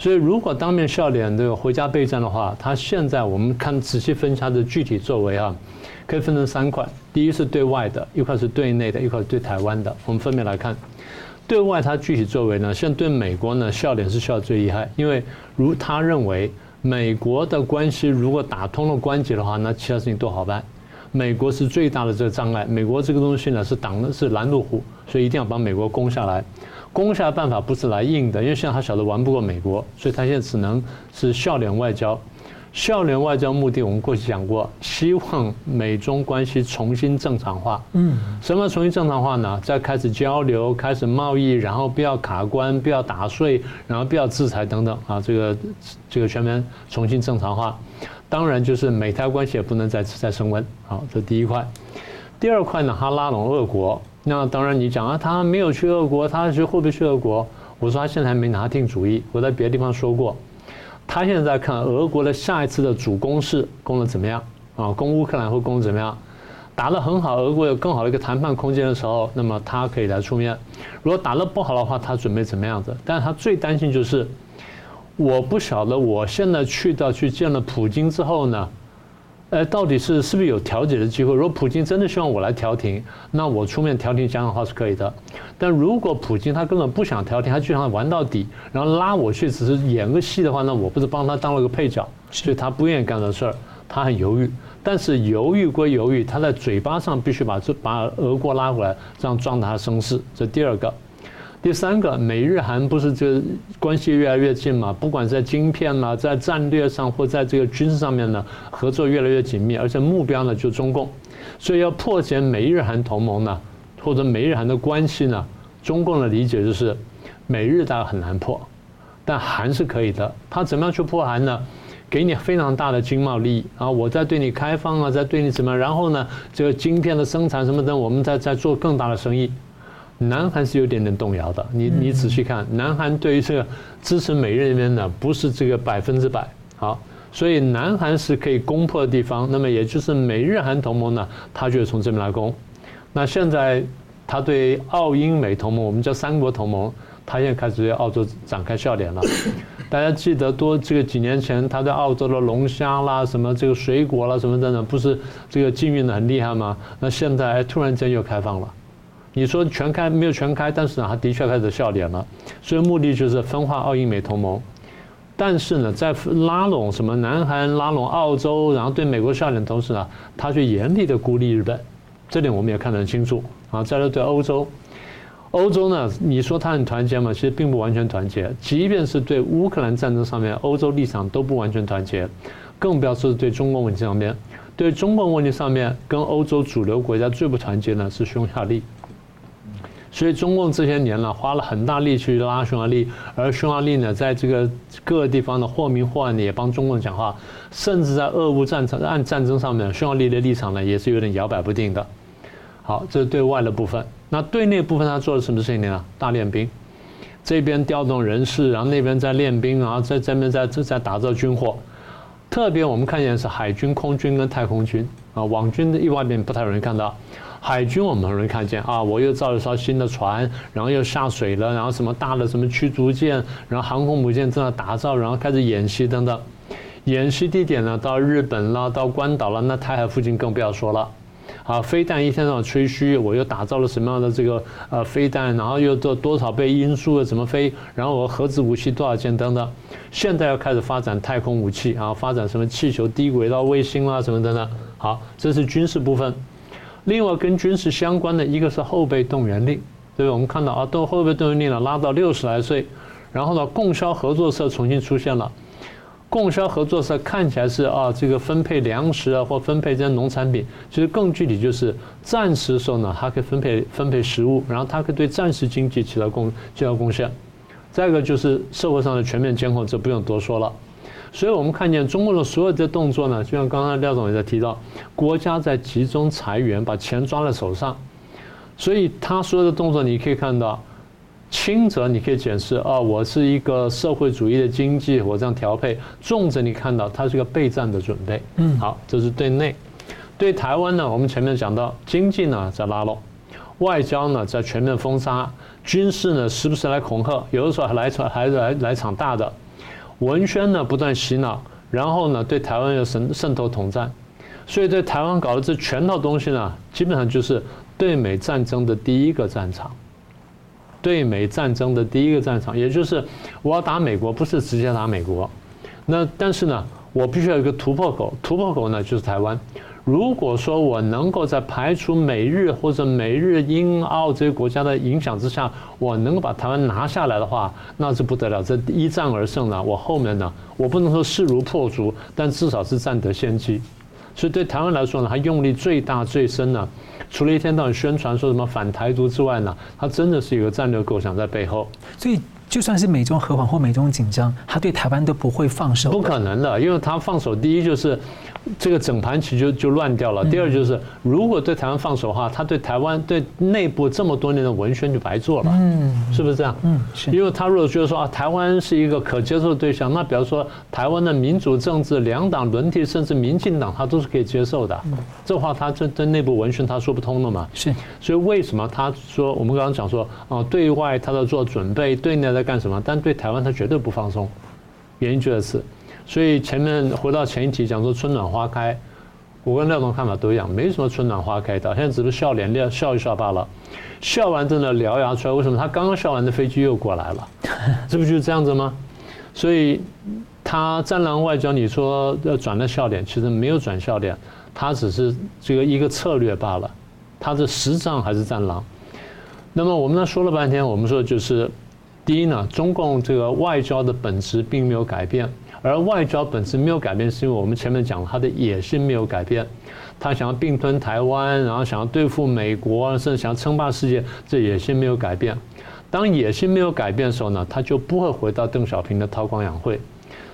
所以如果当面笑脸这个回家备战的话，他现在我们看仔细分析他的具体作为啊，可以分成三块：第一是对外的，一块是对内的，一块是对台湾的。我们分别来看，对外他具体作为呢，现在对美国呢笑脸是笑最厉害，因为如他认为。美国的关系如果打通了关节的话，那其他事情都好办。美国是最大的这个障碍，美国这个东西呢是挡的是拦路虎，所以一定要把美国攻下来。攻下的办法不是来硬的，因为现在他晓得玩不过美国，所以他现在只能是笑脸外交。笑脸外交目的，我们过去讲过，希望美中关系重新正常化。嗯，什么重新正常化呢？再开始交流，开始贸易，然后不要卡关，不要打税，然后不要制裁等等啊，这个这个全面重新正常化。当然，就是美台关系也不能再再升温。好，这第一块。第二块呢，他拉拢俄国。那当然，你讲啊，他没有去俄国，他去会不会去俄国？我说他现在还没拿定主意。我在别的地方说过。他现在在看俄国的下一次的主攻势攻得怎么样啊？攻乌克兰会攻怎么样？打得很好，俄国有更好的一个谈判空间的时候，那么他可以来出面；如果打得不好的话，他准备怎么样子？但是他最担心就是，我不晓得我现在去到去见了普京之后呢？呃，到底是是不是有调解的机会？如果普京真的希望我来调停，那我出面调停讲讲话是可以的。但如果普京他根本不想调停，他就想玩到底，然后拉我去只是演个戏的话，那我不是帮他当了个配角？所以他不愿意干这事儿，他很犹豫。但是犹豫归犹豫，他在嘴巴上必须把这把俄国拉回来，这样壮大他声势。这第二个。第三个，美日韩不是这关系越来越近嘛？不管在晶片嘛，在战略上或在这个军事上面呢，合作越来越紧密，而且目标呢就中共，所以要破解美日韩同盟呢，或者美日韩的关系呢，中共的理解就是，美日大概很难破，但韩是可以的。他怎么样去破韩呢？给你非常大的经贸利益啊，我在对你开放啊，在对你怎么样，然后呢，这个晶片的生产什么的，我们在在做更大的生意。南韩是有点点动摇的，你你仔细看，南韩对于这个支持美日那边呢，不是这个百分之百好，所以南韩是可以攻破的地方。那么也就是美日韩同盟呢，他就从这边来攻。那现在他对澳英美同盟，我们叫三国同盟，他现在开始对澳洲展开笑脸了。大家记得多这个几年前，他在澳洲的龙虾啦、什么这个水果啦、什么等等，不是这个禁运的很厉害吗？那现在突然间又开放了。你说全开没有全开，但是呢，他的确开始笑脸了，所以目的就是分化澳英美同盟。但是呢，在拉拢什么南韩、拉拢澳洲，然后对美国笑脸的同时呢，他却严厉的孤立日本，这点我们也看得很清楚啊。再来对欧洲，欧洲呢，你说他很团结吗？其实并不完全团结，即便是对乌克兰战争上面，欧洲立场都不完全团结，更不要说是对中共问题上面。对中共问题上面，跟欧洲主流国家最不团结呢是匈牙利。所以中共这些年呢，花了很大力气去拉匈牙利，而匈牙利呢，在这个各个地方的或明或暗的也帮中共讲话，甚至在俄乌战场按战争上面，匈牙利的立场呢也是有点摇摆不定的。好，这是对外的部分。那对内部分他做了什么事情呢？大练兵，这边调动人事，然后那边在练兵，然后在这边在这在打造军火。特别我们看见是海军、空军跟太空军啊，网军的意外面不太容易看到。海军我们很容易看见啊，我又造了艘新的船，然后又下水了，然后什么大的什么驱逐舰，然后航空母舰正在打造，然后开始演习等等。演习地点呢，到日本了，到关岛了，那台海附近更不要说了。啊，飞弹一天到晚吹嘘，我又打造了什么样的这个呃飞弹，然后又做多少倍音速的怎么飞，然后我核子武器多少件等等。现在要开始发展太空武器啊，发展什么气球、低轨道卫星啊什么等等。好，这是军事部分。另外跟军事相关的一个是后备动员令，对吧？我们看到啊，都后备动员令呢拉到六十来岁，然后呢，供销合作社重新出现了。供销合作社看起来是啊，这个分配粮食啊，或分配这些农产品，其实更具体就是战时时候呢，它可以分配分配食物，然后它可以对战时经济起到贡起到贡献。再一个就是社会上的全面监控，这不用多说了。所以我们看见中国的所有的动作呢，就像刚刚廖总也在提到，国家在集中裁员，把钱抓在手上，所以他所有的动作你可以看到。轻则你可以解释啊，我是一个社会主义的经济，我这样调配；重则你看到它是一个备战的准备。嗯，好，这是对内。对台湾呢，我们前面讲到经济呢在拉拢，外交呢在全面封杀，军事呢时不时来恐吓，有的时候还来场还来来场大的，文宣呢不断洗脑，然后呢对台湾又渗渗透统战，所以对台湾搞的这全套东西呢，基本上就是对美战争的第一个战场。对美战争的第一个战场，也就是我要打美国，不是直接打美国。那但是呢，我必须要有一个突破口，突破口呢就是台湾。如果说我能够在排除美日或者美日英澳这些国家的影响之下，我能够把台湾拿下来的话，那是不得了，这一战而胜呢。我后面呢，我不能说势如破竹，但至少是占得先机。所以对台湾来说呢，他用力最大最深呢。除了一天到晚宣传说什么反台独之外呢，它真的是一个战略构想在背后。所以，就算是美中和缓或美中紧张，他对台湾都不会放手。不可能的，因为他放手，第一就是。这个整盘棋就就乱掉了。第二就是，如果对台湾放手的话，他对台湾对内部这么多年的文宣就白做了，嗯，是不是这样？嗯，是。因为他如果觉得说啊，台湾是一个可接受的对象，那比如说台湾的民主政治、两党轮替，甚至民进党，他都是可以接受的。这话他这这内部文宣他说不通的嘛。是。所以为什么他说我们刚刚讲说啊，对外他在做准备，对内在干什么？但对台湾他绝对不放松，原因就是。所以前面回到前一题讲说春暖花开，我跟廖总看法都一样，没什么春暖花开的，现在只是笑脸笑一笑罢了。笑完真的獠牙出来，为什么？他刚刚笑完的飞机又过来了，这不就是这样子吗？所以他战狼外交，你说要转了笑脸，其实没有转笑脸，他只是这个一个策略罢了。他是实战还是战狼？那么我们呢说了半天，我们说就是第一呢，中共这个外交的本质并没有改变。而外交本质没有改变，是因为我们前面讲了，他的野心没有改变，他想要并吞台湾，然后想要对付美国，甚至想要称霸世界，这野心没有改变。当野心没有改变的时候呢，他就不会回到邓小平的韬光养晦。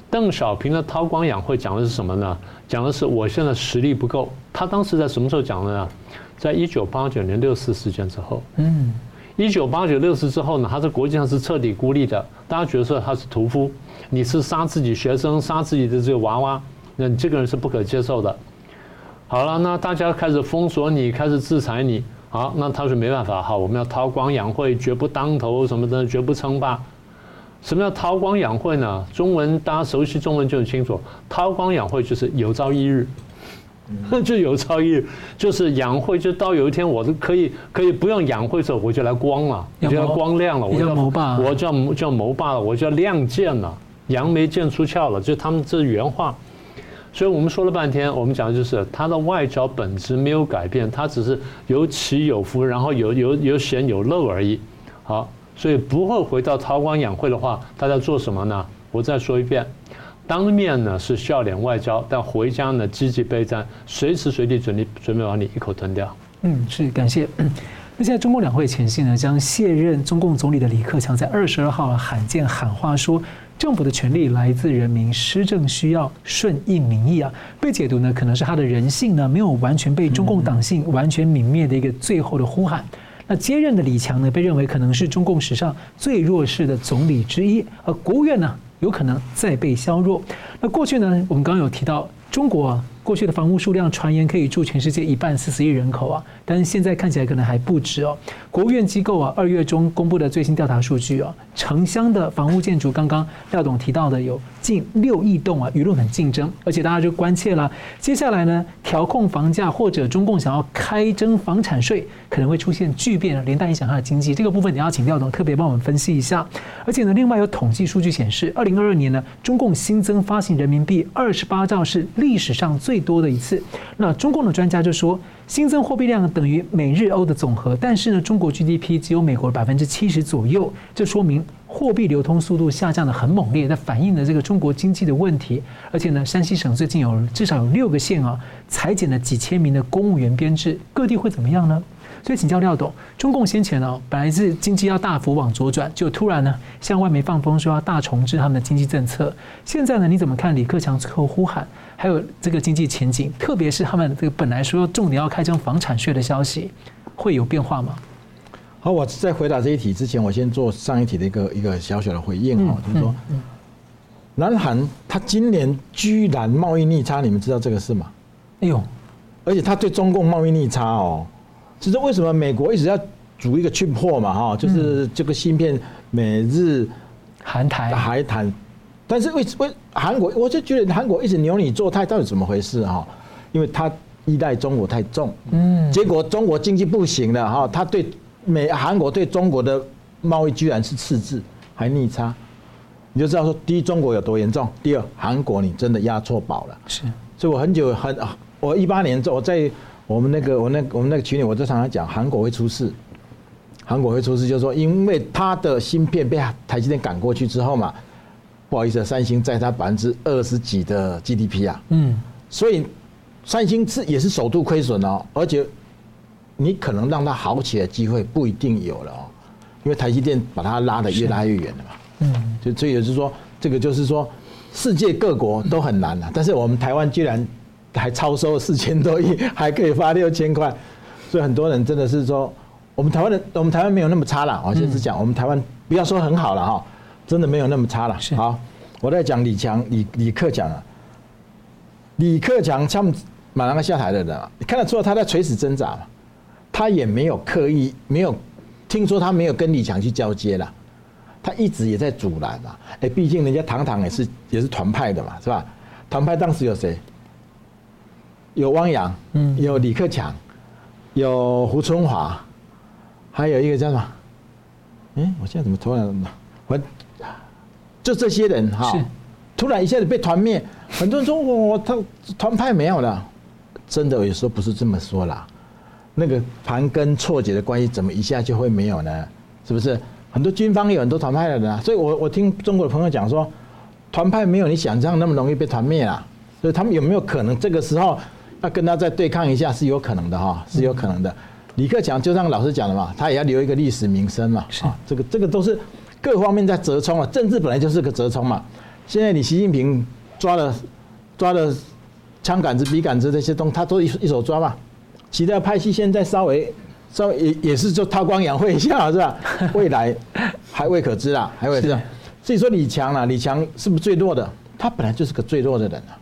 邓小平的韬光养晦讲的是什么呢？讲的是我现在实力不够。他当时在什么时候讲的呢？在一九八九年六四事件之后。嗯，一九八九六四之后呢，他在国际上是彻底孤立的，大家觉得说他是屠夫。你是杀自己学生，杀自己的这个娃娃，那你这个人是不可接受的。好了，那大家开始封锁你，开始制裁你。好，那他说没办法，好，我们要韬光养晦，绝不当头什么的，绝不称霸。什么叫韬光养晦呢？中文大家熟悉中文就很清楚，韬光养晦就是有朝一日，就有朝一日，就是养晦，就到有一天我都可以可以不用养晦的时候，我就来光了，我就要光亮了，我就要谋霸，我就要就要谋霸了，我就要亮剑了。杨梅剑出鞘了，就他们这是原话，所以我们说了半天，我们讲的就是他的外交本质没有改变，他只是有起有伏，然后有有有显有漏而已。好，所以不会回到韬光养晦的话，他在做什么呢？我再说一遍，当面呢是笑脸外交，但回家呢积极备战，随时随地准备准备把你一口吞掉。嗯，是感谢。那现在中共两会前夕呢，将卸任中共总理的李克强在二十二号罕见喊话说。政府的权力来自人民，施政需要顺应民意啊，被解读呢可能是他的人性呢没有完全被中共党性完全泯灭的一个最后的呼喊。那接任的李强呢被认为可能是中共史上最弱势的总理之一，而国务院呢有可能再被削弱。那过去呢我们刚刚有提到。中国，过去的房屋数量传言可以住全世界一半四十亿人口啊，但是现在看起来可能还不止哦。国务院机构啊，二月中公布的最新调查数据啊，城乡的房屋建筑，刚刚廖董提到的有近六亿栋啊，舆论很竞争，而且大家就关切了，接下来呢，调控房价或者中共想要开征房产税，可能会出现巨变，连带影响它的经济。这个部分你要请廖董特别帮我们分析一下。而且呢，另外有统计数据显示，二零二二年呢，中共新增发行人民币二十八兆是历史上最最多的一次。那中共的专家就说，新增货币量等于美日欧的总和，但是呢，中国 GDP 只有美国百分之七十左右，这说明货币流通速度下降的很猛烈，那反映了这个中国经济的问题。而且呢，山西省最近有至少有六个县啊，裁减了几千名的公务员编制，各地会怎么样呢？所以请教廖董，中共先前呢，本来是经济要大幅往左转，就突然呢向外媒放风说要大重置他们的经济政策。现在呢，你怎么看李克强最后呼喊，还有这个经济前景，特别是他们这个本来说重点要开征房产税的消息，会有变化吗？好，我在回答这一题之前，我先做上一题的一个一个小小的回应哦，就是说，南韩他今年居然贸易逆差，你们知道这个事吗？哎呦，而且他对中共贸易逆差哦。其实为什么美国一直要组一个 chip 货嘛？哈，就是这个芯片，美日韩台还谈，但是为为韩国，我就觉得韩国一直扭你做态，到底怎么回事哈？因为他依赖中国太重，嗯，结果中国经济不行了哈，他对美韩国对中国的贸易居然是赤字，还逆差，你就知道说，第一中国有多严重，第二韩国你真的押错宝了，是，所以我很久很我一八年我在。我们那个，我那我们那个群里，我就常常讲，韩国会出事，韩国会出事，就是说，因为它的芯片被台积电赶过去之后嘛，不好意思，三星占它百分之二十几的 GDP 啊，嗯，所以三星是也是首度亏损哦，而且你可能让它好起来的机会不一定有了哦，因为台积电把它拉得越拉越远了嘛，嗯，就所以也就是说，这个就是说，世界各国都很难了，但是我们台湾居然。还超收四千多亿，还可以发六千块，所以很多人真的是说，我们台湾的我们台湾没有那么差了。我先是讲，我们台湾不要说很好了哈，真的没有那么差了。好，我在讲李强，李李克强啊，李克强他们马上要下台的人，你看得出来他在垂死挣扎嘛？他也没有刻意，没有听说他没有跟李强去交接了，他一直也在阻拦嘛。哎，毕竟人家堂堂也是也是团派的嘛，是吧？团派当时有谁？有汪洋，嗯，有李克强，有胡春华，还有一个叫什么？哎，我现在怎么突然，我就这些人哈，突然一下子被团灭，很多人说我他团派没有了，真的有时候不是这么说啦，那个盘根错节的关系怎么一下就会没有呢？是不是？很多军方有很多团派的人啊，所以我我听中国的朋友讲说，团派没有你想象那么容易被团灭啊，所以他们有没有可能这个时候？要跟他再对抗一下是有可能的哈，是有可能的。李克强就像老师讲的嘛，他也要留一个历史名声嘛。啊，这个这个都是各方面在折冲啊。政治本来就是个折冲嘛。现在你习近平抓了抓了枪杆子、笔杆子这些东西，他都一一手抓嘛。其他派系现在稍微稍微也也是就韬光养晦一下是吧？未来还未可知啦，还未知道。所以说李强啊，李强是不是最弱的？他本来就是个最弱的人啊。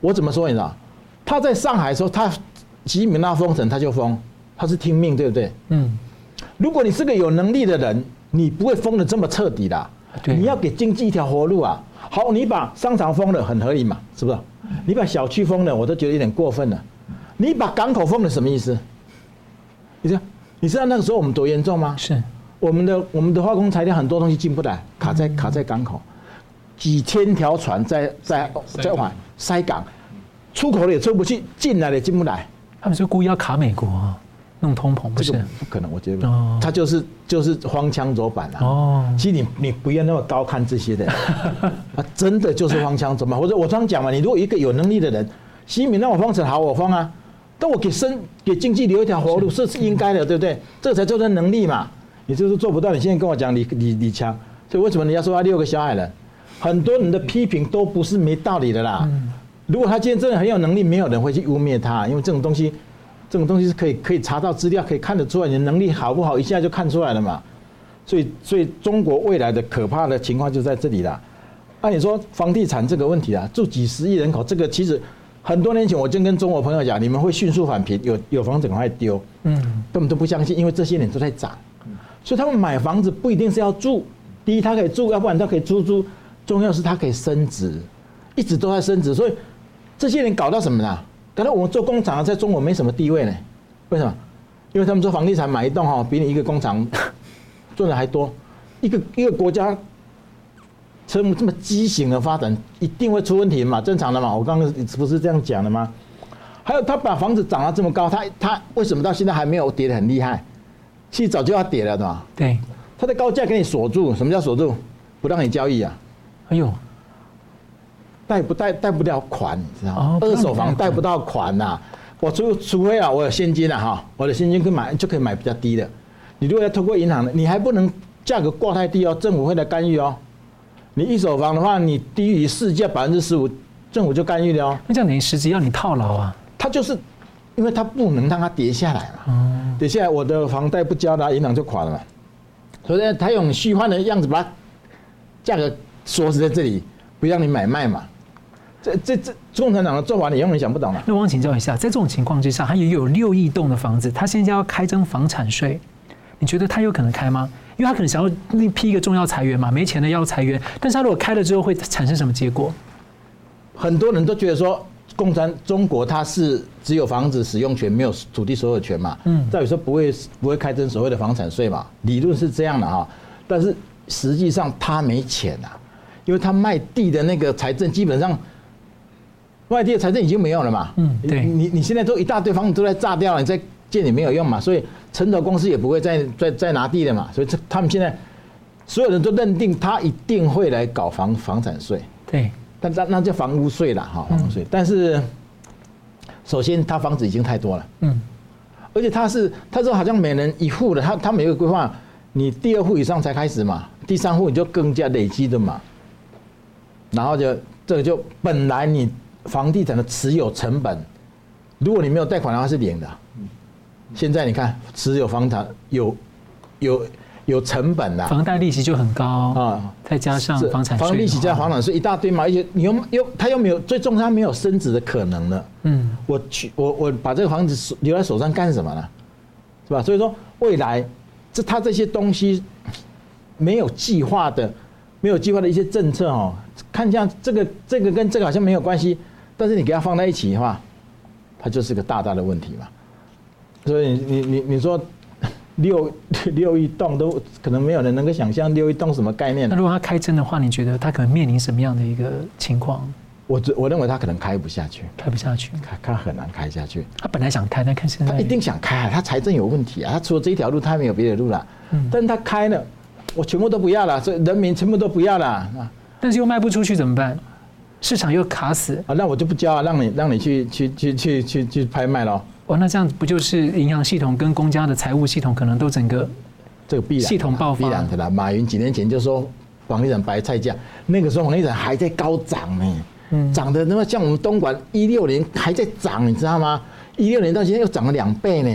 我怎么说你知道？他在上海的时候，他习近平那封城他就封，他是听命，对不对？嗯。如果你是个有能力的人，你不会封的这么彻底的。对。你要给经济一条活路啊。好，你把商场封了，很合理嘛，是不是？你把小区封了，我都觉得有点过分了。你把港口封了，什么意思？你知道？你知道那个时候我们多严重吗？是。我们的我们的化工材料很多东西进不来，卡在卡在港口，几千条船在在在往塞港。出口的也出不去，进来的也进不来。他们是故意要卡美国，弄通膨，不是？不可能，我觉得。哦。他就是就是荒腔走板啊。哦。其实你你不要那么高看这些的，啊，真的就是荒腔走板。或者我常讲嘛，你如果一个有能力的人，习近平让我方成，好，我方啊。但我给生给经济留一条活路，是是应该的，对不对？这才叫做能力嘛。你就是做不到，你现在跟我讲李李李强，所以为什么你要说他六个小矮人？很多人的批评都不是没道理的啦。嗯如果他今天真的很有能力，没有人会去污蔑他，因为这种东西，这种东西是可以可以查到资料，可以看得出来你的能力好不好，一下就看出来了嘛。所以，所以中国未来的可怕的情况就在这里了。按理说房地产这个问题啊，住几十亿人口，这个其实很多年前我就跟中国朋友讲，你们会迅速返贫，有有房子赶快丢，嗯，根本都不相信，因为这些年都在涨，所以他们买房子不一定是要住，第一他可以住，要不然他可以出租，重要是他可以升值，一直都在升值，所以这些人搞到什么呢？搞到我们做工厂在中国没什么地位呢？为什么？因为他们做房地产买一栋哈，比你一个工厂 赚的还多，一个一个国家。这么这么畸形的发展，一定会出问题嘛？正常的嘛？我刚刚不是这样讲的吗？还有，他把房子涨到这么高，他他为什么到现在还没有跌得很厉害？其实早就要跌了，对吧？对，他的高价给你锁住，什么叫锁住？不让你交易啊！哎呦，贷不贷贷不了款，你知道吗？二手房贷不到款呐。我除除非啊，我有现金了哈，我的现金可以买就可以买比较低的。你如果要通过银行的，你还不能价格挂太低哦，政府会来干预哦。你一手房的话，你低于市价百分之十五，政府就干预了哦。那这样等于实际要你套牢啊？他就是，因为他不能让它跌下来嘛。嗯。跌下来，我的房贷不交了，银行就垮了嘛。所以呢，他用虚幻的样子把价格锁死在这里，不让你买卖嘛。这这这，共产党的做法你永远想不懂了。那我想请教一下，在这种情况之下，他也有六亿栋的房子，他现在要开征房产税，你觉得他有可能开吗？因为他可能想要另批一个重要裁员嘛，没钱的要裁员，但是他如果开了之后会产生什么结果？很多人都觉得说，共产中国它是只有房子使用权，没有土地所有权嘛，嗯，再有说不会不会开征所谓的房产税嘛，理论是这样的哈，但是实际上他没钱啊，因为他卖地的那个财政基本上卖地的财政已经没有了嘛，嗯，对，你你现在都一大堆房子都在炸掉了，你再建也没有用嘛，所以。城投公司也不会再再再拿地了嘛，所以这他们现在所有人都认定他一定会来搞房房产税，对，但那那叫房屋税了哈，房屋税。但是首先他房子已经太多了，嗯，而且他是他说好像每人一户的，他他没有规划，你第二户以上才开始嘛，第三户你就更加累积的嘛，然后就这个就本来你房地产的持有成本，如果你没有贷款的话是零的。现在你看，持有房产有有有成本的，房贷利息就很高啊，再加上房产税，房利息加房产税一大堆嘛，而且你又又他又没有，最重要他没有升值的可能了。嗯，我去我我把这个房子留在手上干什么呢？是吧？所以说未来这他这些东西没有计划的，没有计划的一些政策哦，看像这个这个跟这个好像没有关系，但是你给它放在一起的话，它就是个大大的问题嘛。所以你你你说六六亿栋都可能没有人能够想象六亿栋什么概念？那如果他开征的话，你觉得他可能面临什么样的一个情况？我我认为他可能开不下去，开不下去，开他很难开下去。他本来想开，但看现在他一定想开啊，他财政有问题啊，他除了这一条路，他还没有别的路了。嗯，但他开了，我全部都不要了，所以人民全部都不要了啊。但是又卖不出去怎么办？市场又卡死啊，那我就不交啊，让你让你去去去去去去拍卖喽。哦，那这样不就是银行系统跟公家的财务系统可能都整个这个必然系统爆发？必然的啦。马云几年前就说房地产白菜价，那个时候房地产还在高涨呢，嗯，涨的那么像我们东莞一六年还在涨，你知道吗？一六年到现在又涨了两倍呢，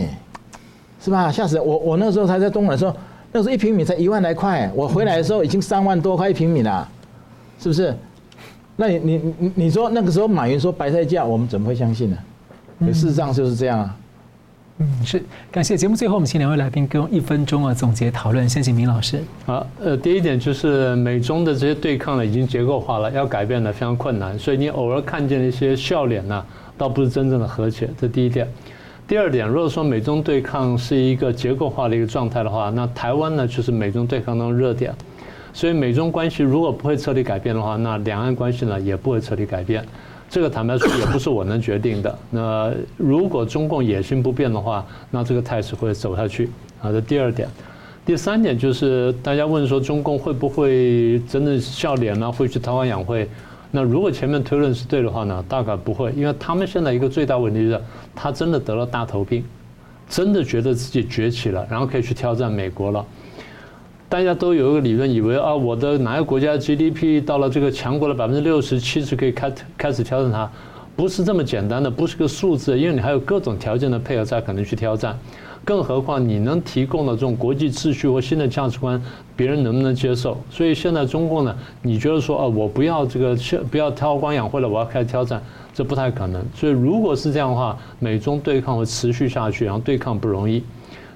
是吧？吓死我！我那时候才在东莞的时候，那时候一平米才一万来块，我回来的时候已经三万多块一平米了，是不是？那你你你你说那个时候马云说白菜价，我们怎么会相信呢？事实上就是这样啊。嗯，是。感谢节目最后，我们请两位来宾各用一分钟啊总结讨论。先请明老师。好，呃，第一点就是美中的这些对抗呢，已经结构化了，要改变呢非常困难。所以你偶尔看见的一些笑脸呢，倒不是真正的和解。这第一点。第二点，如果说美中对抗是一个结构化的一个状态的话，那台湾呢就是美中对抗中的热点。所以美中关系如果不会彻底改变的话，那两岸关系呢也不会彻底改变。这个坦白说也不是我能决定的。那如果中共野心不变的话，那这个态势会走下去。好的，第二点，第三点就是大家问说中共会不会真的笑脸呢？会去韬光养晦？那如果前面推论是对的话呢，大概不会，因为他们现在一个最大问题是，他真的得了大头病，真的觉得自己崛起了，然后可以去挑战美国了。大家都有一个理论，以为啊，我的哪个国家 GDP 到了这个强国的百分之六十七十，可以开开始挑战它，不是这么简单的，不是个数字，因为你还有各种条件的配合才可能去挑战。更何况你能提供的这种国际秩序或新的价值观，别人能不能接受？所以现在中共呢，你觉得说啊，我不要这个，不要韬光养晦了，我要开始挑战，这不太可能。所以如果是这样的话，美中对抗会持续下去，然后对抗不容易。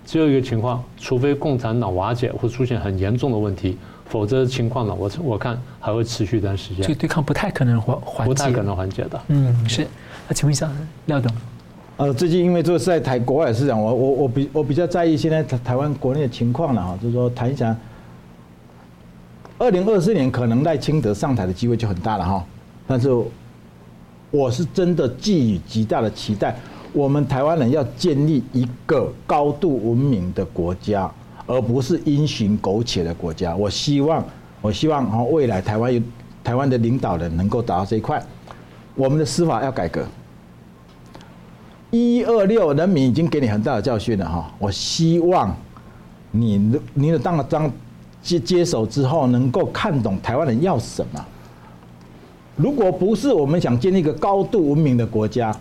只有一个情况，除非共产党瓦解或出现很严重的问题，否则的情况呢，我我看还会持续一段时间。这个对抗不太可能缓缓解，不太可能缓解的。嗯，是。那请问一下廖董，呃，最近因为这个是在台国外市场，我我我比我比较在意现在台台湾国内的情况了哈，就是说谈一下，二零二四年可能赖清德上台的机会就很大了哈，但是我是真的寄予极大的期待。我们台湾人要建立一个高度文明的国家，而不是因循苟且的国家。我希望，我希望哈，未来台湾有台湾的领导人能够达到这一块。我们的司法要改革。一二六，人民已经给你很大的教训了哈。我希望你，你的当了当接接手之后，能够看懂台湾人要什么。如果不是我们想建立一个高度文明的国家。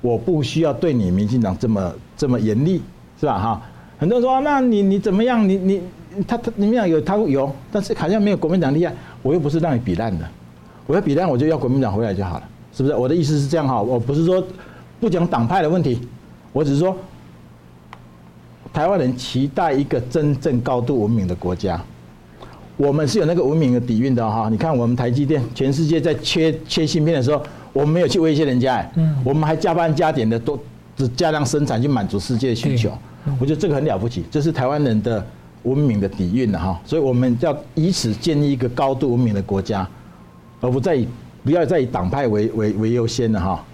我不需要对你民进党这么这么严厉，是吧？哈，很多人说，那你你怎么样？你你他他你们讲有他有，但是好像没有国民党厉害。我又不是让你比烂的，我要比烂我就要国民党回来就好了，是不是？我的意思是这样哈，我不是说不讲党派的问题，我只是说台湾人期待一个真正高度文明的国家，我们是有那个文明的底蕴的哈。你看我们台积电，全世界在缺缺芯片的时候。我们没有去威胁人家，哎，我们还加班加点的多，只加量生产去满足世界的需求。我觉得这个很了不起，这是台湾人的文明的底蕴了哈。所以我们要以此建立一个高度文明的国家，而不再以不要再以党派为为为优先了哈。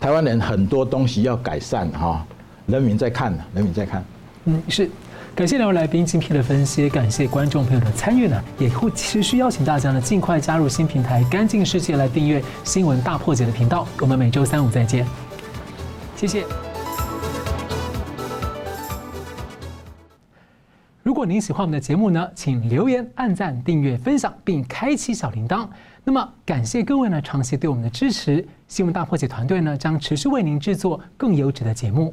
台湾人很多东西要改善哈，人民在看，人民在看。嗯，是。感谢两位来宾精辟的分析，感谢观众朋友的参与呢，也会持续邀请大家呢尽快加入新平台“干净世界”来订阅《新闻大破解》的频道。我们每周三五再见，谢谢。如果您喜欢我们的节目呢，请留言、按赞、订阅、分享，并开启小铃铛。那么，感谢各位呢长期对我们的支持，《新闻大破解》团队呢将持续为您制作更优质的节目。